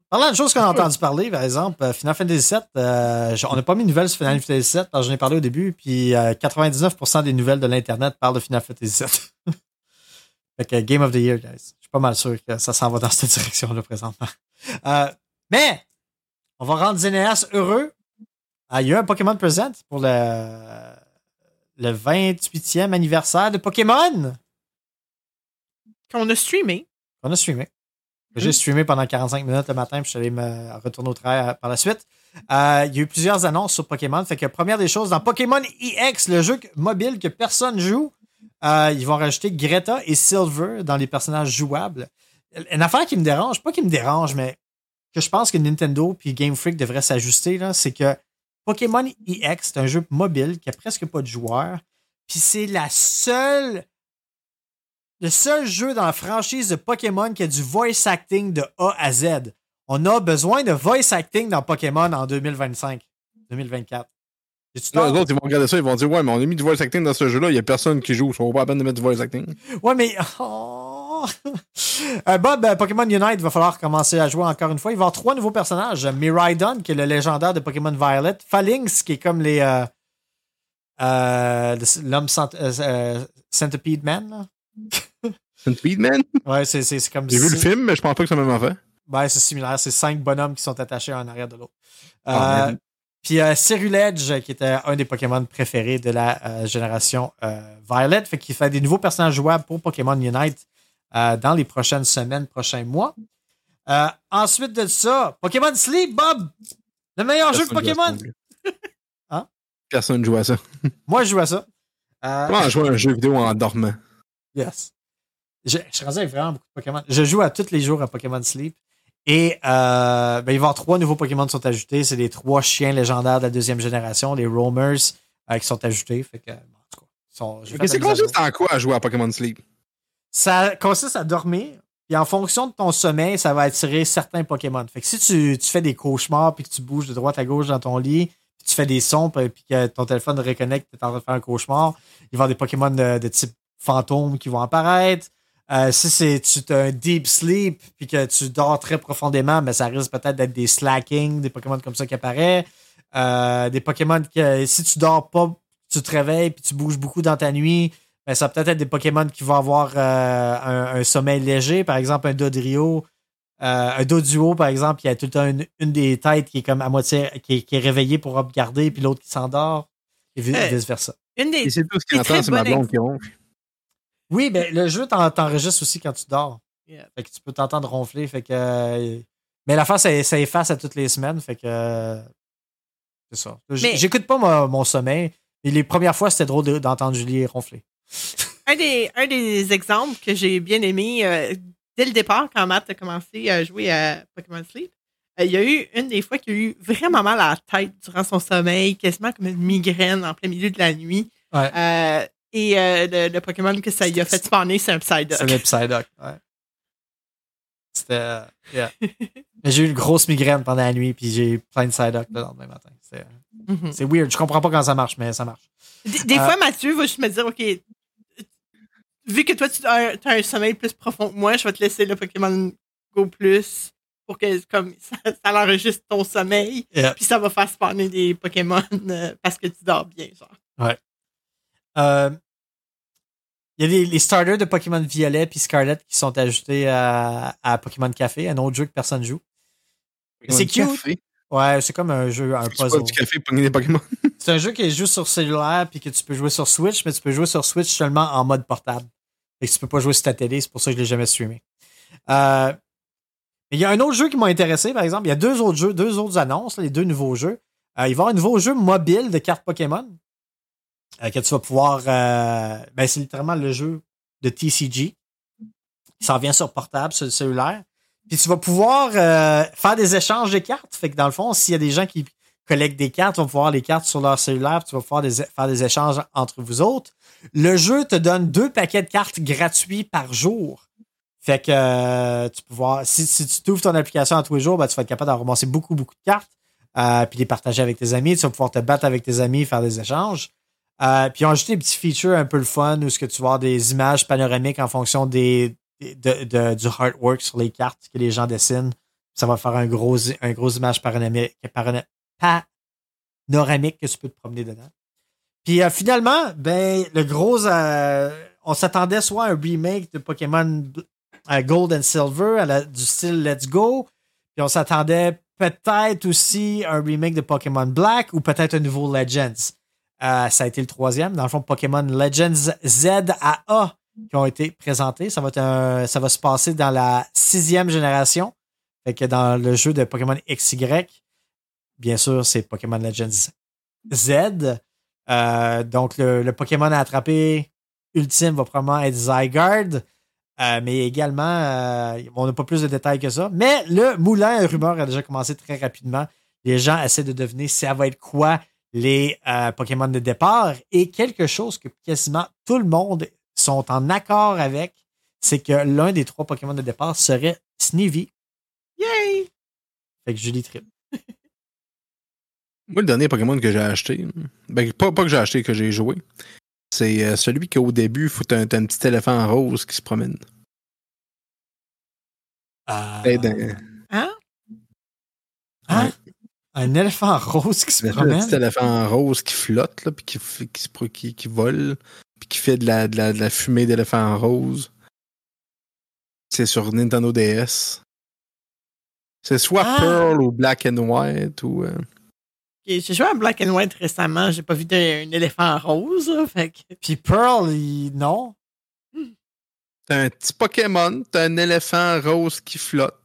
Parlant de choses qu'on a entendu parler, par exemple, euh, Final Fantasy VII, euh, on n'a pas mis de nouvelles sur Final Fantasy VII, parce que j'en ai parlé au début, puis euh, 99% des nouvelles de l'Internet parlent de Final Fantasy VII. fait que Game of the Year, guys. Je suis pas mal sûr que ça s'en va dans cette direction-là présentement. Euh, mais, on va rendre Xeneas heureux. Ah, il y a eu un Pokémon Present pour le, le 28e anniversaire de Pokémon Qu'on a streamé. qu'on a streamé. J'ai streamé pendant 45 minutes le matin, puis je suis allé me retourner au travail euh, par la suite. Euh, il y a eu plusieurs annonces sur Pokémon. Fait que première des choses, dans Pokémon EX, le jeu mobile que personne joue, euh, ils vont rajouter Greta et Silver dans les personnages jouables. Une affaire qui me dérange, pas qui me dérange, mais que je pense que Nintendo puis Game Freak devraient s'ajuster, là, c'est que Pokémon EX, c'est un jeu mobile qui a presque pas de joueurs. Puis c'est la seule le seul jeu dans la franchise de Pokémon qui a du voice acting de A à Z. On a besoin de voice acting dans Pokémon en 2025, 2024. Tort? les autres, ils vont regarder ça, ils vont dire Ouais, mais on a mis du voice acting dans ce jeu-là, il n'y a personne qui joue, ça vaut pas la peine de mettre du voice acting. Ouais, mais. Oh. Euh, Bob, euh, Pokémon Unite, va falloir commencer à jouer encore une fois. Il va y avoir trois nouveaux personnages. Miraidon, qui est le légendaire de Pokémon Violet. Phalanx, qui est comme les. euh, euh, L'homme cent- Centipede Man. une Speedman? Ouais, c'est comme. J'ai vu le film, mais je pense pas que c'est le même affaire. Ouais, c'est similaire. C'est cinq bonhommes qui sont attachés un en arrière de l'autre. Ah, Euh. Puis euh, Ceruledge, qui était un des Pokémon préférés de la euh, génération euh, Violet, fait qu'il fait des nouveaux personnages jouables pour Pokémon Unite euh, dans les prochaines semaines, prochains mois. Euh, ensuite de ça, Pokémon Sleep, Bob! Le meilleur jeu de Pokémon! Hein? Personne joue à ça. Moi, je joue à ça. Euh, Comment jouer à un jeu vidéo en dormant? Yes. Je, je suis rendu avec vraiment beaucoup de Pokémon. Je joue à tous les jours à Pokémon Sleep. Et euh, ben, il va y avoir trois nouveaux Pokémon qui sont ajoutés. C'est les trois chiens légendaires de la deuxième génération, les Roamers, euh, qui sont ajoutés. Fait que, bon, en tout cas, sont- Mais c'est consiste en quoi à jouer à Pokémon Sleep? Ça consiste à dormir. Puis en fonction de ton sommeil, ça va attirer certains Pokémon. Fait que si tu, tu fais des cauchemars puis que tu bouges de droite à gauche dans ton lit, puis tu fais des sons puis que ton téléphone reconnecte que tu es en train de faire un cauchemar, il va y avoir des Pokémon de, de type fantôme qui vont apparaître. Euh, si c'est tu as un deep sleep puis que tu dors très profondément, mais ça risque peut-être d'être des slacking, des Pokémon comme ça qui apparaissent. Euh, des Pokémon que si tu dors pas, tu te réveilles puis tu bouges beaucoup dans ta nuit, ben, ça va peut-être être des Pokémon qui vont avoir euh, un, un sommeil léger, par exemple un Dodrio, euh, un Doduo, par exemple, qui a tout le temps une, une des têtes qui est comme à moitié, qui est, qui est réveillée pour regarder, puis l'autre qui s'endort, et vi- Euh, vice versa. Une des. Et c'est tout ce très entend, c'est ma blonde qui ronfle. Oui, ben le jeu t'en- t'enregistre aussi quand tu dors. Yeah. Fait que tu peux t'entendre ronfler. Fait que. euh, mais la face, ça, ça efface à toutes les semaines. Fait que. euh, c'est ça. Mais- J'écoute pas mon, mon sommeil. Et les premières fois, c'était drôle de- d'entendre Julie ronfler. Un des, un des exemples que j'ai bien aimé euh, dès le départ, quand Matt a commencé à jouer à Pokémon Sleep, euh, il y a eu une des fois qu'il a eu vraiment mal à la tête durant son sommeil, quasiment comme une migraine en plein milieu de la nuit. Ouais. Et euh, le, le Pokémon que ça lui a fait spawner, c'est un Psyduck. C'est le Psyduck. Ouais. C'était. yeah. Mais j'ai eu une grosse migraine pendant la nuit, puis j'ai eu plein de side le lendemain matin. C'est Mhm. c'est weird. Je comprends pas comment ça marche, mais ça marche. Des, des Euh, fois, Mathieu va juste me dire, OK, vu que toi, tu as, un sommeil plus profond que moi, je vais te laisser le Pokémon Go Plus pour que comme ça, ça enregistre ton sommeil. Yeah. Puis ça va faire spawner des Pokémon euh, parce que tu dors bien, genre. Euh, Il y a les starters de Pokémon Violet puis Scarlet qui sont ajoutés à, à Pokémon Café, un autre jeu que personne joue. C'est cute. café? Ouais, c'est comme un jeu, un puzzle. du café pour gagner des Pokémon. C'est un jeu qui est juste sur cellulaire puis que tu peux jouer sur Switch, mais tu peux jouer sur Switch seulement en mode portable. Fait que tu peux pas jouer sur ta télé, c'est pour ça que je l'ai jamais streamé. Euh, mais il y a un autre jeu qui m'a intéressé, par exemple. Il y a deux autres jeux, deux autres annonces, les deux nouveaux jeux. Euh, il va y avoir un nouveau jeu mobile de cartes Pokémon que tu vas pouvoir. euh, ben, c'est littéralement le jeu de TCG. qui s'en vient sur portable, sur le cellulaire. Puis tu vas pouvoir euh, faire des échanges de cartes. Fait que dans le fond, s'il y a des gens qui collectent des cartes, vas pouvoir les cartes sur leur cellulaire, puis tu vas pouvoir des- faire des échanges entre vous autres. Le jeu te donne deux paquets de cartes gratuits par jour. Fait que euh, tu peux voir, si, si tu ouvres ton application à tous les jours, ben, tu vas être capable de ramasser beaucoup, beaucoup de cartes, euh, puis les partager avec tes amis. Tu vas pouvoir te battre avec tes amis, faire des échanges. Euh, puis ils ont ajouté des petits features un peu le fun où ce que tu avoir des images panoramiques en fonction des, de, de- du sur les cartes que les gens dessinent. Ça va faire un gros, gros image panoramique, panoramique que tu peux te promener dedans. Puis euh, finalement, ben le gros, euh, on s'attendait soit à un remake de Pokémon Gold and Silver à du style Let's Go, puis on s'attendait peut-être aussi à un remake de Pokémon Black ou peut-être un nouveau Legends. Euh, ça a été le troisième. Dans le fond, Pokémon Legends Z à A qui ont été présentés. Ça va, se passer dans la sixième génération. Fait que dans le jeu de Pokémon XY, bien sûr, c'est Pokémon Legends Z. Euh, donc, le, Pokémon à attraper ultime va probablement être Zygarde. Euh, mais également, on n'a pas plus de détails que ça. Mais le moulin à rumeur a déjà commencé très rapidement. Les gens essaient de deviner ça va être quoi les euh, Pokémon de départ. Et quelque chose que quasiment tout le monde sont en accord avec, c'est que l'un des trois Pokémon de départ serait Snivy. Yay! Fait que Julie trip. Moi, le dernier Pokémon que j'ai acheté, ben, pas, pas que j'ai acheté, que j'ai joué, c'est euh, celui qu'au début, faut un, un petit éléphant rose qui se promène. Euh, Et dans- Hein? hein? Un éléphant rose qui se Le promène. petit éléphant rose qui flotte, là, puis qui, qui, qui, qui vole, puis qui fait de la, de la, de la fumée d'éléphant rose. C'est sur Nintendo DS. C'est soit Ah! Pearl ou Black and White ou. euh, J'ai joué à Black and White récemment, j'ai pas vu d'un éléphant rose, là, fait que... Puis Pearl, il... non. T'as un petit Pokémon, t'as un éléphant rose qui flotte.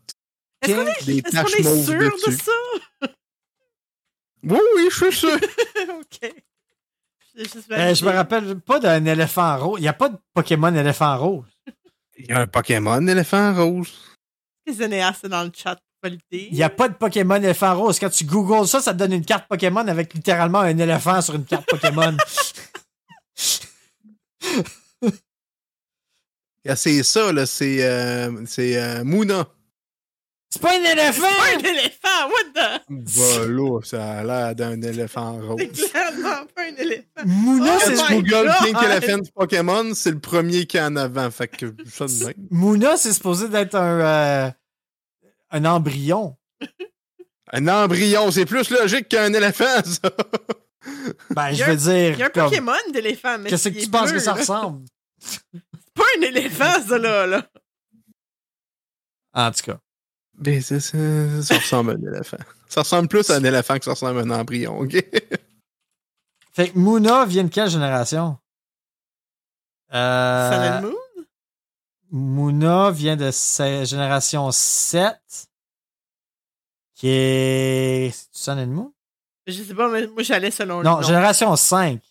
Est-ce qu'on est, sûr de ça? Oui, oui, je suis sûr. ok. Euh, je me rappelle pas d'un éléphant rose. Il n'y a pas de Pokémon éléphant rose. Il y a un Pokémon éléphant rose. Les c'est dans le chat pour valider. Il n'y a pas de Pokémon éléphant rose. Quand tu googles ça, ça te donne une carte Pokémon avec littéralement un éléphant sur une carte Pokémon. Ah, C'est ça, là, c'est euh, c'est euh, Moona. C'est pas un C'est éléphant! pas un éléphant, what the? Bah là, ça a l'air d'un éléphant C'est rose. clairement pas un éléphant. Mouna, Oh c'est my tu googles God! Pink Elephant Pokémon, c'est le premier qui est en avant. Fait que ça de même. Mouna, c'est supposé d'être un, euh, un embryon. Un embryon, c'est plus logique qu'un éléphant, ça. Ben, je veux dire. Il y a un comme, Pokémon d'éléphant, mais Qu'est-ce que tu penses que ça là. ressemble? C'est pas un éléphant, ça, là. là. En tout cas. Ben, ça ressemble à un éléphant. Ça ressemble plus à un éléphant que ça ressemble à un embryon, ok? Fait que Mouna vient de quelle génération? Euh, Sun and Moon? Mouna vient de sa génération 7. Qui est. Sun and Moon? Je sais pas, mais moi, j'allais selon le Non, nom. génération 5.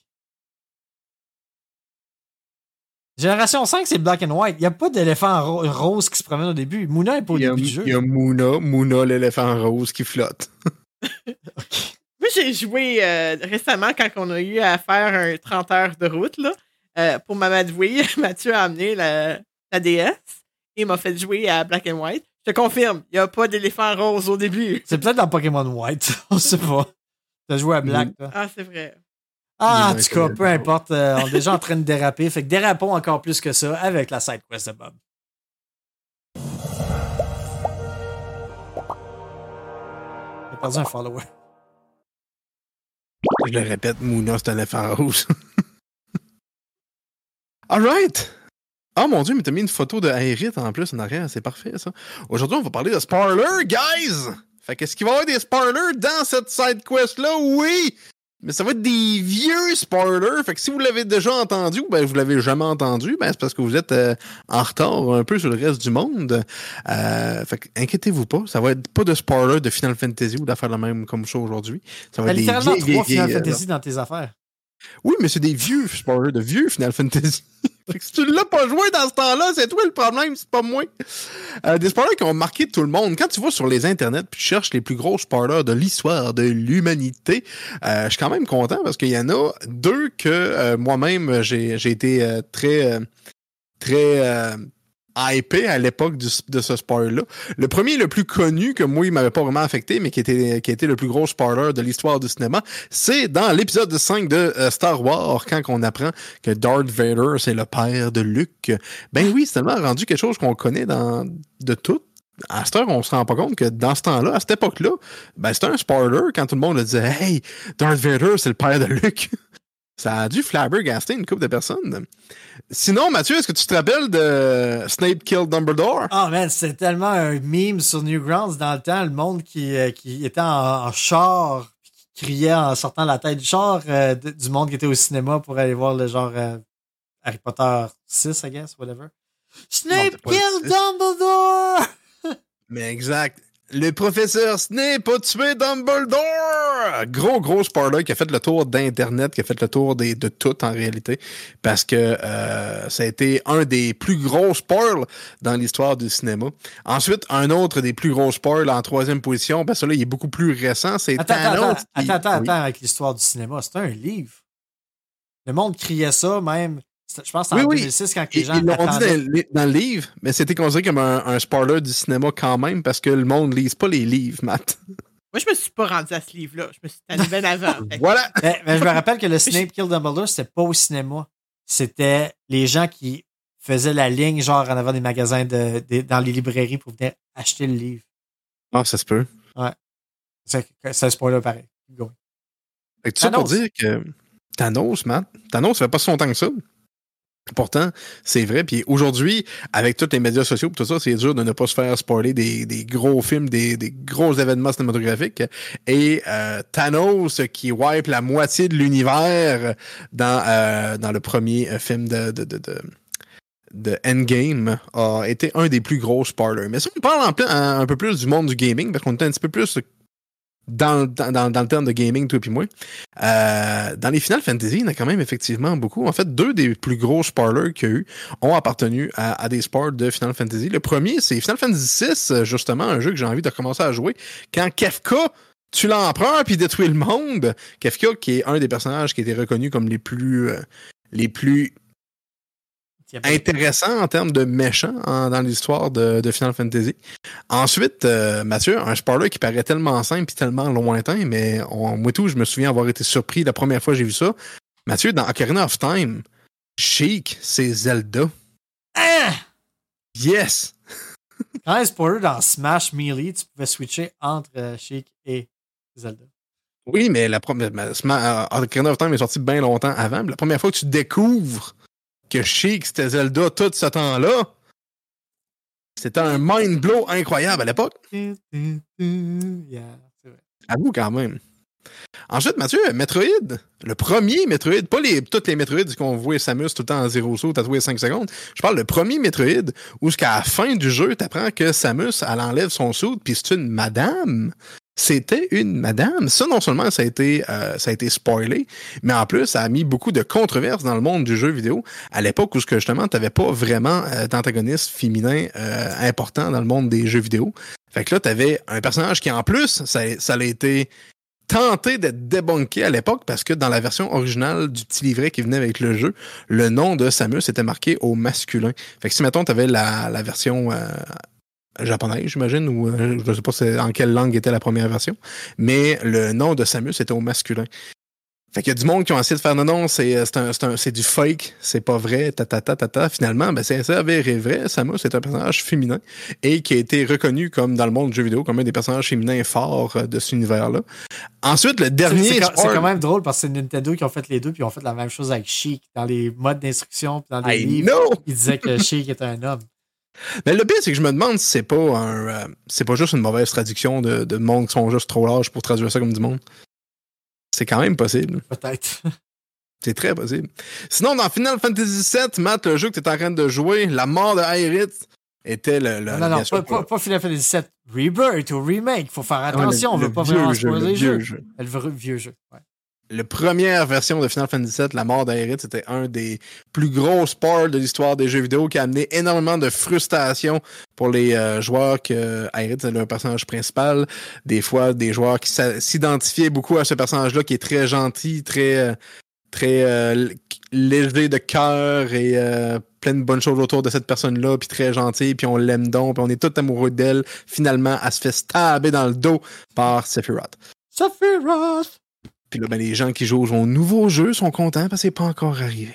Génération 5, c'est black and white. Il n'y a pas d'éléphant ro- rose qui se promène au début. Mouna n'est pas au début du jeu. il y a Moona, Moona l'éléphant rose qui flotte. Moi, j'ai joué euh, récemment quand on a eu à faire un 30 heures de route là, euh, pour m'amadouer. Mathieu a amené la, la DS et il m'a fait jouer à Black and White. Je te confirme, il n'y a pas d'éléphant rose au début. C'est peut-être dans Pokémon White. On sait pas. T'as joué à Black, toi. Ah, c'est vrai. Ah, en tout cas, peu importe. euh, on est déjà en train de déraper. Fait que dérapons encore plus que ça avec la side quest de Bob. J'ai perdu un follower. Je le répète, Mouna, c'est un rose. Alright! Oh mon dieu, mais t'as mis une photo de Aerith en plus en arrière, c'est parfait ça. Aujourd'hui, on va parler de spoilers, guys! Fait qu'est-ce qu'il va y avoir des spoilers dans cette side quest-là? Oui! Mais ça va être des vieux spoilers. Fait que si vous l'avez déjà entendu ou ben vous l'avez jamais entendu, ben c'est parce que vous êtes euh, en retard un peu sur le reste du monde. Euh, fait que inquiétez-vous pas, ça va être pas de spoilers de Final Fantasy ou d'affaires la même comme ça aujourd'hui. Ça va être des littéralement vieilles, trois vieilles, Final vieilles, euh, Fantasy dans tes affaires. Oui, mais c'est des vieux spoilers de vieux Final Fantasy. si tu l'as pas joué dans ce temps-là, c'est toi le problème, c'est pas moi. Euh, des spoilers qui ont marqué tout le monde. Quand tu vas sur les internets puis tu cherches les plus gros spoilers de l'histoire de l'humanité, euh, je suis quand même content parce qu'il y en a deux que euh, moi-même j'ai été très très hypé à l'époque de ce spoiler-là. Le premier, le plus connu, que moi, il m'avait pas vraiment affecté, mais qui était, qui était le plus gros spoiler de l'histoire du cinéma, c'est dans l'épisode 5 de euh, Star Wars, quand on apprend que Darth Vader, c'est le père de Luke. Ben oui, c'est tellement rendu quelque chose qu'on connaît dans, de tout. À cette heure, on se rend pas compte que dans ce temps-là, à cette époque-là, ben c'était un spoiler quand tout le monde disait Hey, Darth Vader, c'est le père de Luke. Ça a dû flabbergaster une couple de personnes. Sinon, Mathieu, est-ce que tu te rappelles de Snape Killed Dumbledore? Ah, man, c'était tellement un meme sur Newgrounds dans le temps. Le monde qui, euh, qui était en, en char, puis qui criait en sortant la tête du char euh, de- du monde qui était au cinéma pour aller voir le genre euh, Harry Potter 6, I guess, whatever. Snape six. Dumbledore! Mais exact. Le professeur Snape a tué Dumbledore! Gros, gros spoiler qui a fait le tour d'Internet, qui a fait le tour des, de tout en réalité. Parce que euh, ça a été un des plus gros spoils dans l'histoire du cinéma. Ensuite, un autre des plus gros spoils en troisième position, parce que là, il est beaucoup plus récent, c'est Attends, attends, Thanos. attends, qui- attends, attends, Oui. attends, avec l'histoire du cinéma. C'était un livre. Le monde criait ça, même. Je pense que c'était en oui. 2006 quand les Ils gens ils l'ont dit dans, le- dans le livre, mais c'était considéré comme un, un spoiler du cinéma quand même, parce que le monde ne lise pas les livres, Matt. Moi, je me suis pas rendu à ce livre-là. Je me suis tanné bien avant. Voilà! Mais, mais je me rappelle que le Snape Kill Dumbledore, c'était pas au cinéma. C'était les gens qui faisaient la ligne, genre en avant des magasins, de, de- dans les librairies pour venir acheter le livre. Ah, ça se peut. C'est c'est un spoiler pareil. Go. Fait que tout ça pour dire que Thanos, Matt, Thanos, ça fait pas si longtemps que ça. Pourtant, c'est vrai. Puis aujourd'hui, avec tous les médias sociaux tout ça, c'est dur de ne pas se faire spoiler des, gros films, des, gros événements cinématographiques. Et euh, Thanos qui wipe la moitié de l'univers dans, euh, le premier euh, film de, Endgame a été un des plus gros spoilers. Mais si on parle un, un peu plus du monde du gaming, parce qu'on est un petit peu plus dans, dans, dans, le terme de gaming, toi et moi, euh, dans les Final Fantasy, il y en a quand même effectivement beaucoup. En fait, deux des plus gros spoilers qu'il y a eu ont appartenu à, à des spoilers de Final Fantasy. Le premier, c'est Final Fantasy VI, justement, un jeu que j'ai envie de commencer à jouer. Quand Kefka tue l'empereur puis détruit le monde, Kefka, qui est un des personnages qui été reconnu comme les plus, euh, les plus intéressant en termes de méchant en- dans l'histoire de, de Final Fantasy. Ensuite, euh, Mathieu, un spoiler qui paraît tellement simple et tellement lointain, mais on- moi tout, je me souviens avoir été surpris la première fois que j'ai vu ça. Mathieu, dans Ocarina of Time, Sheik, c'est Zelda. Ah! Yes! Quand un spoiler dans Smash Melee, tu pouvais switcher entre euh, Sheik et Zelda. Oui, mais la première, euh, Ocarina of Time est sorti bien longtemps avant. mais La première fois que tu découvres que Sheik, c'était Zelda tout ce temps-là, c'était un mind blow incroyable à l'époque. Yeah, c'est vrai. À vous quand même. Ensuite, Mathieu, Metroid, le premier Metroid, pas les, toutes les Metroids qu'on voit Samus tout le temps en zéro saut, tatoué 5 secondes. Je parle le premier Metroid où jusqu'à la fin du jeu, t'apprends que Samus, elle enlève son saut, puis c'est une madame. C'était une madame. Ça, non seulement ça a été, euh, ça a été spoilé, mais en plus, ça a mis beaucoup de controverses dans le monde du jeu vidéo à l'époque où justement, t'avais pas vraiment euh, d'antagoniste féminin euh, important dans le monde des jeux vidéo. Fait que là, t'avais un personnage qui, en plus, ça, ça a été tenté d'être débunké à l'époque parce que dans la version originale du petit livret qui venait avec le jeu, le nom de Samus était marqué au masculin. Fait que si, mettons, t'avais la, la version japonais, j'imagine, ou euh, je ne sais pas en quelle langue était la première version, mais le nom de Samus était au masculin. Fait qu'il y a du monde qui ont essayé de faire non, non, c'est, euh, c'est, du fake, c'est pas vrai, ta ta ta ta ta. Finalement, ben, c'est avéré vrai. Samus est un personnage féminin et qui a été reconnu comme dans le monde du jeu vidéo comme un des personnages féminins forts euh, de cet univers-là. Ensuite, le dernier. C'est, quand, même drôle parce que c'est Nintendo qui ont fait les deux puis ils ont fait la même chose avec Sheik dans les modes d'instruction dans les livres. Ils disaient que Sheik était un homme. Mais le pire, c'est que je me demande si c'est pas un, euh, c'est pas juste une mauvaise traduction de, de monde qui sont juste trop larges pour traduire ça comme du monde. C'est quand même possible. Peut-être. C'est très possible. Sinon, dans Final Fantasy VII, Matt, le jeu que tu es en train de jouer, la mort de Aerith était le. non, non, non pas, pas, Final Fantasy VII Rebirth ou Remake. Faut faire attention, on veut pas vraiment spoiler les jeux. Jeu. Le vieux jeu. Ouais la première version de Final Fantasy VII, La mort d'Aerith, c'était un des plus gros sports de l'histoire des jeux vidéo qui a amené énormément de frustration pour les euh, joueurs que Aerith c'est le personnage principal. Des fois, des joueurs qui s'identifiaient beaucoup à ce personnage-là qui est très gentil, très euh, très euh, léger de cœur et plein de bonnes choses autour de cette personne-là, puis très gentil, puis on l'aime donc, puis on est tout amoureux d'elle. Finalement, elle se fait stabber dans le dos par Sephiroth. Sephiroth! Puis là, ben, les gens qui jouent au nouveau jeu sont contents parce que c'est pas encore arrivé.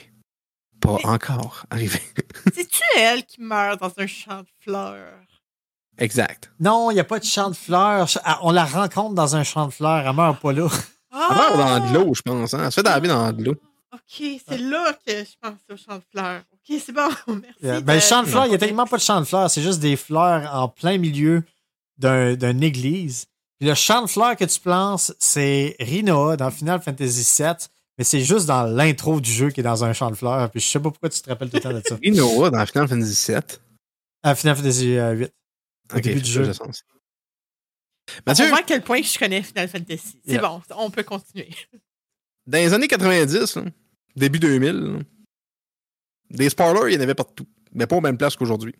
Pas encore arrivé. C'est-tu elle qui meurt dans un champ de fleurs? Exact. Non, il n'y a pas de champ de fleurs. Ah, on la rencontre dans un champ de fleurs. Elle meurt pas là. Elle meurt dans de l'eau, je pense. Hein? Elle se fait laver dans de l'eau. OK, c'est là que je pense au champ de fleurs. OK, c'est bon. Merci. Ben, le champ de fleurs, il n'y a tellement pas de champ de fleurs. C'est juste des fleurs en plein milieu d'une église le champ de fleurs que tu plantes, c'est Rinoa dans Final Fantasy VII, mais c'est juste dans l'intro du jeu qui est dans un champ de fleurs. Puis je sais pas pourquoi tu te rappelles tout le temps de ça. Rinoa dans Final Fantasy VII. Ah, Final Fantasy VIII. Euh, au début du jeu. Mathieu, on voit à quel point je connais Final Fantasy. C'est bon, on peut continuer. Dans les années 90, début 2000, des spoilers, il y en avait partout. Mais pas aux mêmes places qu'aujourd'hui.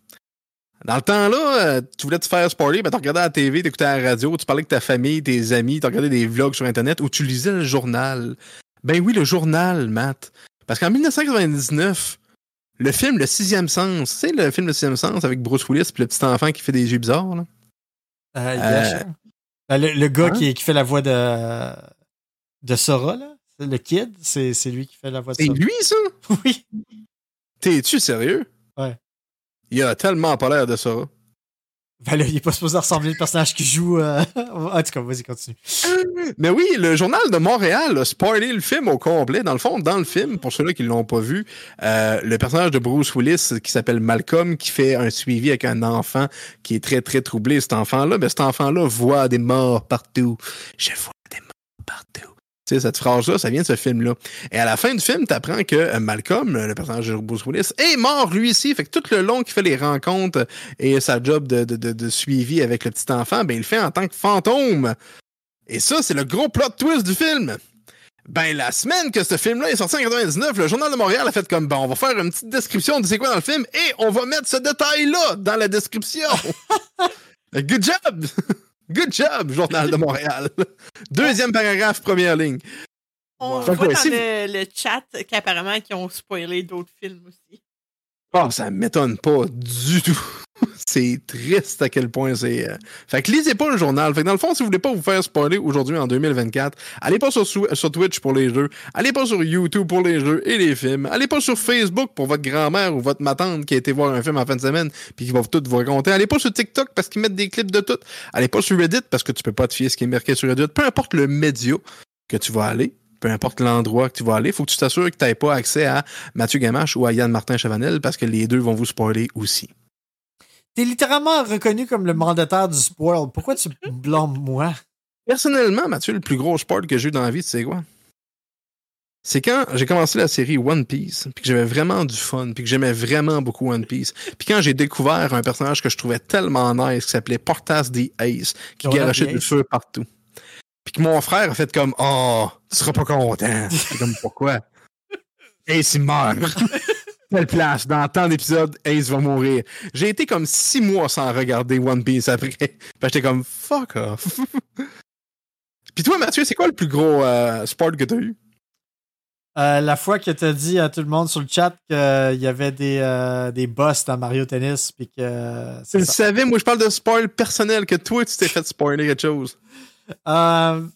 Dans le temps-là, euh, tu voulais te faire spoiler, ben, tu regardais la TV, tu écoutais à la radio, tu parlais avec ta famille, tes amis, tu regardais des vlogs sur Internet ou tu lisais le journal. Ben oui, le journal, Matt. Parce qu'en 1999, le film Le Sixième Sens, c'est le film Le Sixième Sens avec Bruce Willis et le petit enfant qui fait des yeux bizarres, là? Euh, euh ben, le, gars hein? qui, qui, fait la voix de, de Sora, là? Le kid, c'est lui qui fait la voix de Sora. C'est lui, ça? Oui. T'es-tu sérieux? Il a tellement pas l'air de ça. Ben là, il est pas supposé ressembler au personnage qui joue. Euh... En tout cas, vas-y, continue. Mais oui, le Journal de Montréal a spoilé le film au complet. Dans le fond, dans le film, pour ceux-là qui l'ont pas vu, euh, le personnage de Bruce Willis, qui s'appelle Malcolm, qui fait un suivi avec un enfant qui est très, très troublé, cet enfant-là, ben cet enfant-là voit des morts partout. Je vois des morts partout cette phrase-là, ça vient de ce film-là. Et à la fin du film, tu apprends que euh, Malcolm, le personnage de Bruce Willis, est mort lui aussi. Fait que tout le long qu'il fait les rencontres et sa job de, suivi avec le petit enfant, ben il le fait en tant que fantôme. Et ça, c'est le gros plot twist du film. Ben, la semaine que ce film-là est sorti en 99, le Journal de Montréal a fait comme, bon, on va faire une petite description de c'est quoi dans le film et on va mettre ce détail-là dans la description. Good job! Good job, Journal de Montréal. Deuxième paragraphe, première ligne. On voit dans le, chat qu'apparemment qu'ils ont spoilé d'autres films aussi. Oh, ça m'étonne pas du tout. c'est triste à quel point c'est. Euh, fait que lisez pas le journal. Fait que dans le fond, si vous voulez pas vous faire spoiler aujourd'hui en 2024, allez pas sur, sur Twitch pour les jeux, allez pas sur YouTube pour les jeux et les films, allez pas sur Facebook pour votre grand-mère ou votre matante qui a été voir un film en fin de semaine puis qui va tout vous raconter. Allez pas sur TikTok parce qu'ils mettent des clips de tout. Allez pas sur Reddit parce que tu peux pas te fier ce qui est marqué sur Reddit. Peu importe le média que tu vas aller, peu importe l'endroit que tu vas aller, faut que tu t'assures que tu n'aies pas accès à Mathieu Gamache ou à Yann Martin Chavanel parce que les deux vont vous spoiler aussi. T'es littéralement reconnu comme le mandataire du spoil. Pourquoi tu blâmes moi? Personnellement, Mathieu, le plus gros spoil que j'ai eu dans la vie, tu sais quoi? C'est quand j'ai commencé la série One Piece, puis que j'avais vraiment du fun, puis que j'aimais vraiment beaucoup One Piece. Puis quand j'ai découvert un personnage que je trouvais tellement nice, qui s'appelait Portas the Ace, qui garochait du feu partout. Puis que mon frère a fait comme Oh, tu seras pas content. C'est comme pourquoi? Ace il meurt. Telle place, dans tant d'épisodes, Ace va mourir. J'ai été comme six mois sans regarder One Piece après. j'étais comme fuck off. Puis toi, Mathieu, c'est quoi le plus gros euh, sport que t'as eu? Euh, la fois que tu as dit à tout le monde sur le chat qu'il y avait des, euh, des boss dans Mario Tennis. Puis que, c'est le ça. savais, moi je parle de spoil personnel, que toi tu t'es fait spoiler quelque chose. Euh,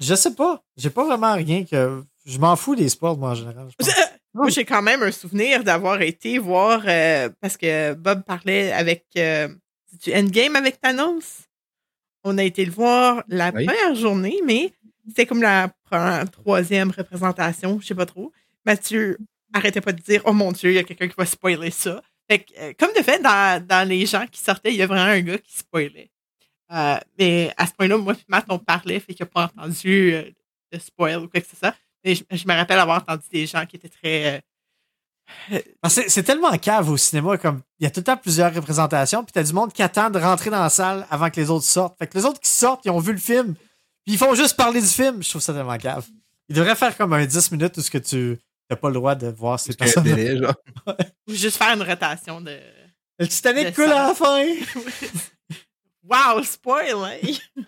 je sais pas. J'ai pas vraiment rien que. Je m'en fous des sports, moi, en général. je pense. Moi, j'ai quand même un souvenir d'avoir été voir, euh, parce que Bob parlait avec euh, du Endgame avec Thanos? On a été le voir la Oui. première journée, mais c'était comme la première- troisième représentation, je sais pas trop. Mathieu arrêtait pas de dire Oh mon Dieu, il y a quelqu'un qui va spoiler ça. Fait que, euh, comme de fait, dans, dans les gens qui sortaient, il y a vraiment un gars qui spoilait. Euh, mais à ce point-là, moi et Matt, on parlait, fait qu'il n'a pas entendu euh, de spoil ou quoi que ce soit. Mais je, je me rappelle avoir entendu des gens qui étaient très. euh, C'est tellement cave au cinéma, comme il y a tout le temps plusieurs représentations, puis t'as du monde qui attend de rentrer dans la salle avant que les autres sortent. Fait que les autres qui sortent, ils ont vu le film, puis ils font juste parler du film. Je trouve ça tellement cave. Ils devraient faire comme un 10 minutes où ce que tu n'as pas le droit de voir ces personnes. délai, genre? ou juste faire une rotation de. Le Titanic Le coule à la fin. wow, spoil, hein?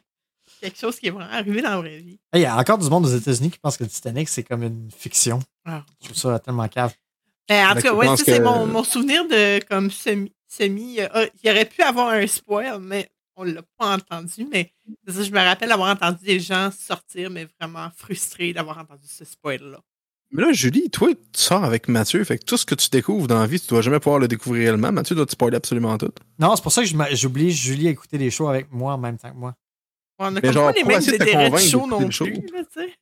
Quelque chose qui est vraiment arrivé dans la vraie vie. Hey, Il y a encore du monde aux États-Unis qui pense que le Titanic, c'est comme une fiction. Ah. Je trouve ça tellement cave. Ben, en tout cas, ouais, c'est que- mon, mon souvenir de comme semi. semi euh, ah, il aurait pu avoir un spoil, mais on l'a pas entendu. Mais je me rappelle avoir entendu des gens sortir, mais vraiment frustrés d'avoir entendu ce spoil-là. Mais là, Julie, toi, tu sors avec Mathieu, fait que tout ce que tu découvres dans la vie, tu dois jamais pouvoir le découvrir réellement. Mathieu doit te spoiler absolument tout. Non, c'est pour ça que j'oblige Julie à écouter des shows avec moi en même temps que moi. On a Mais genre, pas les pour mêmes essayer de te intérêts de convaincre show non le show. plus, là, tu sais.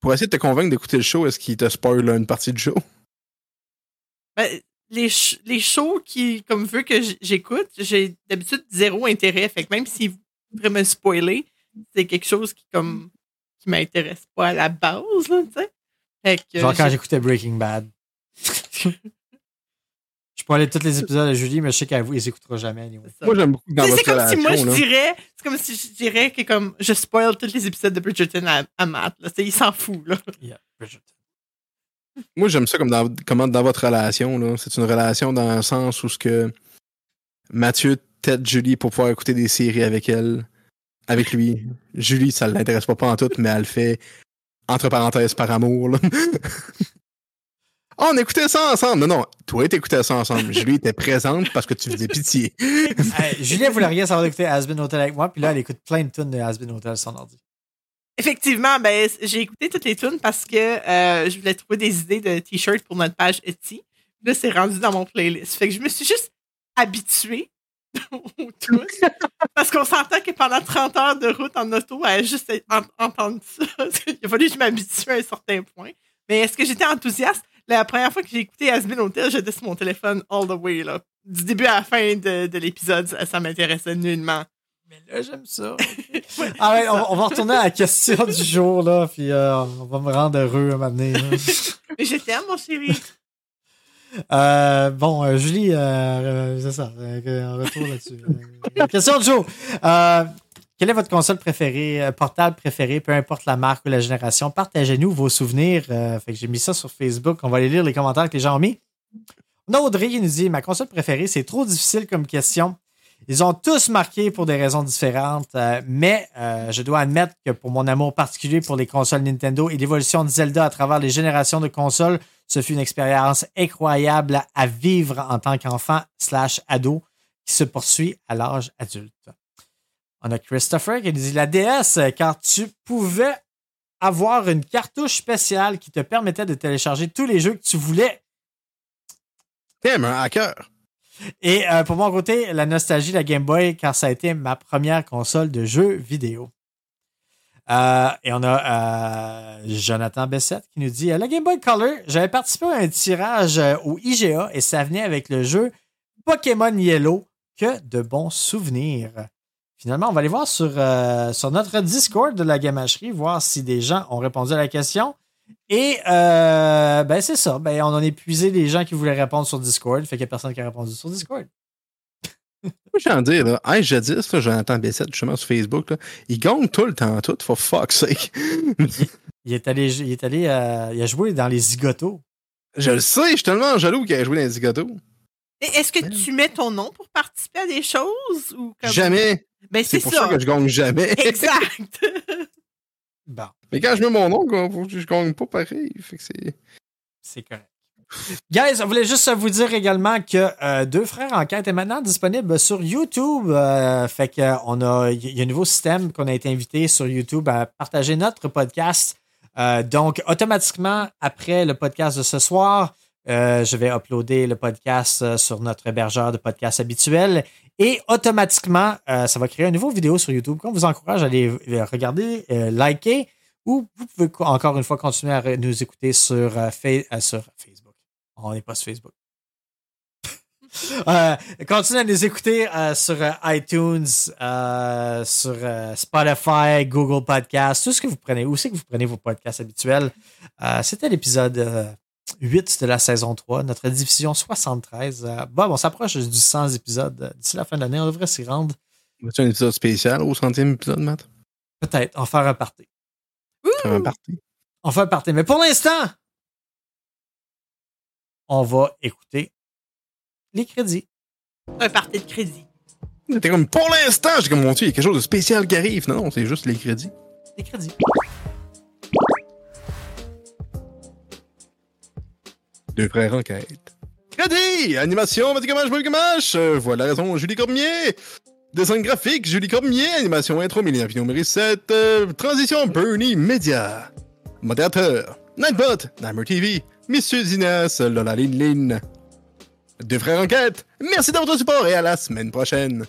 Pour essayer de te convaincre d'écouter le show, est-ce qu'il te spoil une partie du show? Ben, les, sh- les shows qui, comme veut que j'écoute, j'ai d'habitude zéro intérêt. Fait que même s'ils voudraient me spoiler, c'est quelque chose qui, comme, qui m'intéresse pas à la base, là, tu sais. Fait que, Genre quand j'écoutais Breaking Bad. je peux aller tous les épisodes de Julie, mais je sais qu'elle vous, les écoutera jamais. anyway. Moi, j'aime beaucoup dans c'est comme si moi je dirais, c'est comme si je dirais que comme je spoil tous les épisodes de Bridgerton à, à Matt, là. Il s'en fout, là. Yeah, Bridgerton. Moi, j'aime ça comme dans, comment dans votre relation. là. C'est une relation dans un sens où ce que Mathieu tête Julie pour pouvoir écouter des séries avec elle, avec lui. Julie, ça l'intéresse pas, pas en tout, mais elle le fait entre parenthèses par amour. là. Ah, on écoutait ça ensemble. Non, non, toi, t'écoutais ça ensemble. Julie était présente parce que tu faisais pitié. Hey, Julie, elle voulait rien savoir d'écouter Asbin Hotel avec moi, puis là, elle écoute plein de tunes de Asbin Hotel sur son ordi. Effectivement, ben, j'ai écouté toutes les tunes parce que euh, je voulais trouver des idées de t-shirts pour notre page Etsy. Là, c'est rendu dans mon playlist. Fait que je me suis juste habituée aux tunes. parce qu'on s'entend que pendant 30 heures de route en auto, à juste en- entendre ça, il a fallu que je m'habitue à un certain point. Mais est-ce que j'étais enthousiaste? La première fois que j'ai écouté Asbin Hotel, j'étais sur mon téléphone all the way, là. Du début à la fin de, de l'épisode, ça, ça m'intéressait nullement. Mais là, j'aime ça. Ouais, Ah ouais, on, va retourner à la question du jour, là, puis euh, on va me rendre heureux un moment donné. Mais je t'aime, mon chéri. Euh, bon, euh, Julie, euh, c'est ça. un retour là-dessus. Question de. Euh, quelle est votre console préférée, portable préférée, peu importe la marque ou la génération? Partagez-nous vos souvenirs. Fait que j'ai mis ça sur Facebook. On va aller lire les commentaires que les gens ont mis. Audrey qui nous dit Ma console préférée, c'est trop difficile comme question. Ils ont tous marqué pour des raisons différentes, euh, mais euh, je dois admettre que pour mon amour particulier pour les consoles Nintendo et l'évolution de Zelda à travers les générations de consoles, ce fut une expérience incroyable à vivre en tant qu'enfant slash ado qui se poursuit à l'âge adulte. On a Christopher qui nous dit la DS, car tu pouvais avoir une cartouche spéciale qui te permettait de télécharger tous les jeux que tu voulais. T'aimes un hacker. Et euh, pour mon côté, la nostalgie de la Game Boy, car ça a été ma première console de jeux vidéo. Euh, et on a euh, Jonathan Bessette qui nous dit La Game Boy Color, j'avais participé à un tirage euh, au IGA et ça venait avec le jeu Pokémon Yellow. Que de bons souvenirs. Finalement, on va aller voir sur, euh, notre Discord de la gamacherie, voir si des gens ont répondu à la question. Et euh, ben c'est ça. Ben, on en a épuisé les gens qui voulaient répondre sur Discord. Fait qu'il n'y a personne qui a répondu sur Discord. Moi, j'ai envie de dire, là, hey, jadis, là, Jonathan Bessette, justement, sur Facebook, là, il gagne tout le temps, tout, for fuck's sake. Il est allé, il est allé, euh, il a joué dans les zigotos. Je le sais, je suis tellement jaloux qu'il a joué dans les zigotos. Et Est-ce que tu mets ton nom pour participer à des choses? Ou comme... Jamais. Ben, C'est c'est pour ça. ça que je gagne jamais. Exact. Bon, Mais quand je mets mon nom, je gagne pas pareil. Fait que c'est. c'est correct. Guys, on voulait juste vous dire également que euh, Deux Frères en quête est maintenant disponible sur YouTube. Euh, fait que euh, a, il y a un nouveau système qu'on a été invité sur YouTube à partager notre podcast. Donc, automatiquement, après le podcast de ce soir, je vais uploader le podcast sur notre hébergeur de podcast habituel. Et automatiquement, ça va créer une nouvelle vidéo sur YouTube qu'on vous encourage à aller regarder, liker, ou vous pouvez co- encore une fois continuer à nous écouter sur, sur Facebook. On n'est pas sur Facebook. Euh, continuez à nous écouter euh, sur euh, iTunes, sur Spotify, Google Podcasts, tout ce que vous prenez. Où c'est que vous prenez vos podcasts habituels? C'était l'épisode euh, 8 de la saison 3, notre division 73. Euh, Bob, on s'approche du 100 épisodes. D'ici la fin de l'année, on devrait s'y rendre. C'est un épisode spécial au centième épisode, Matt? Peut-être, on va faire un party. Faire un party. On fait un party. Mais pour l'instant, on va écouter les crédits. Un parti de crédit. C'était comme pour l'instant, j'ai comme mon Dieu, il y a quelque chose de spécial qui arrive. Non, non, c'est juste les crédits. Les crédits. Deux frères en quête. Crédit! Animation, Mathieu Gamache, Paul Gamache! Euh, voilà la raison, Julie Cormier! Dessin graphique, Julie Cormier. Animation intro, Mélina Pino, numéro 7. Euh, transition, Bernie Media. Modérateur, Nightbot, Nightmare TV, Monsieur Dinas, Lola Lin Lin. Deux frères en quête, merci de votre support et à la semaine prochaine.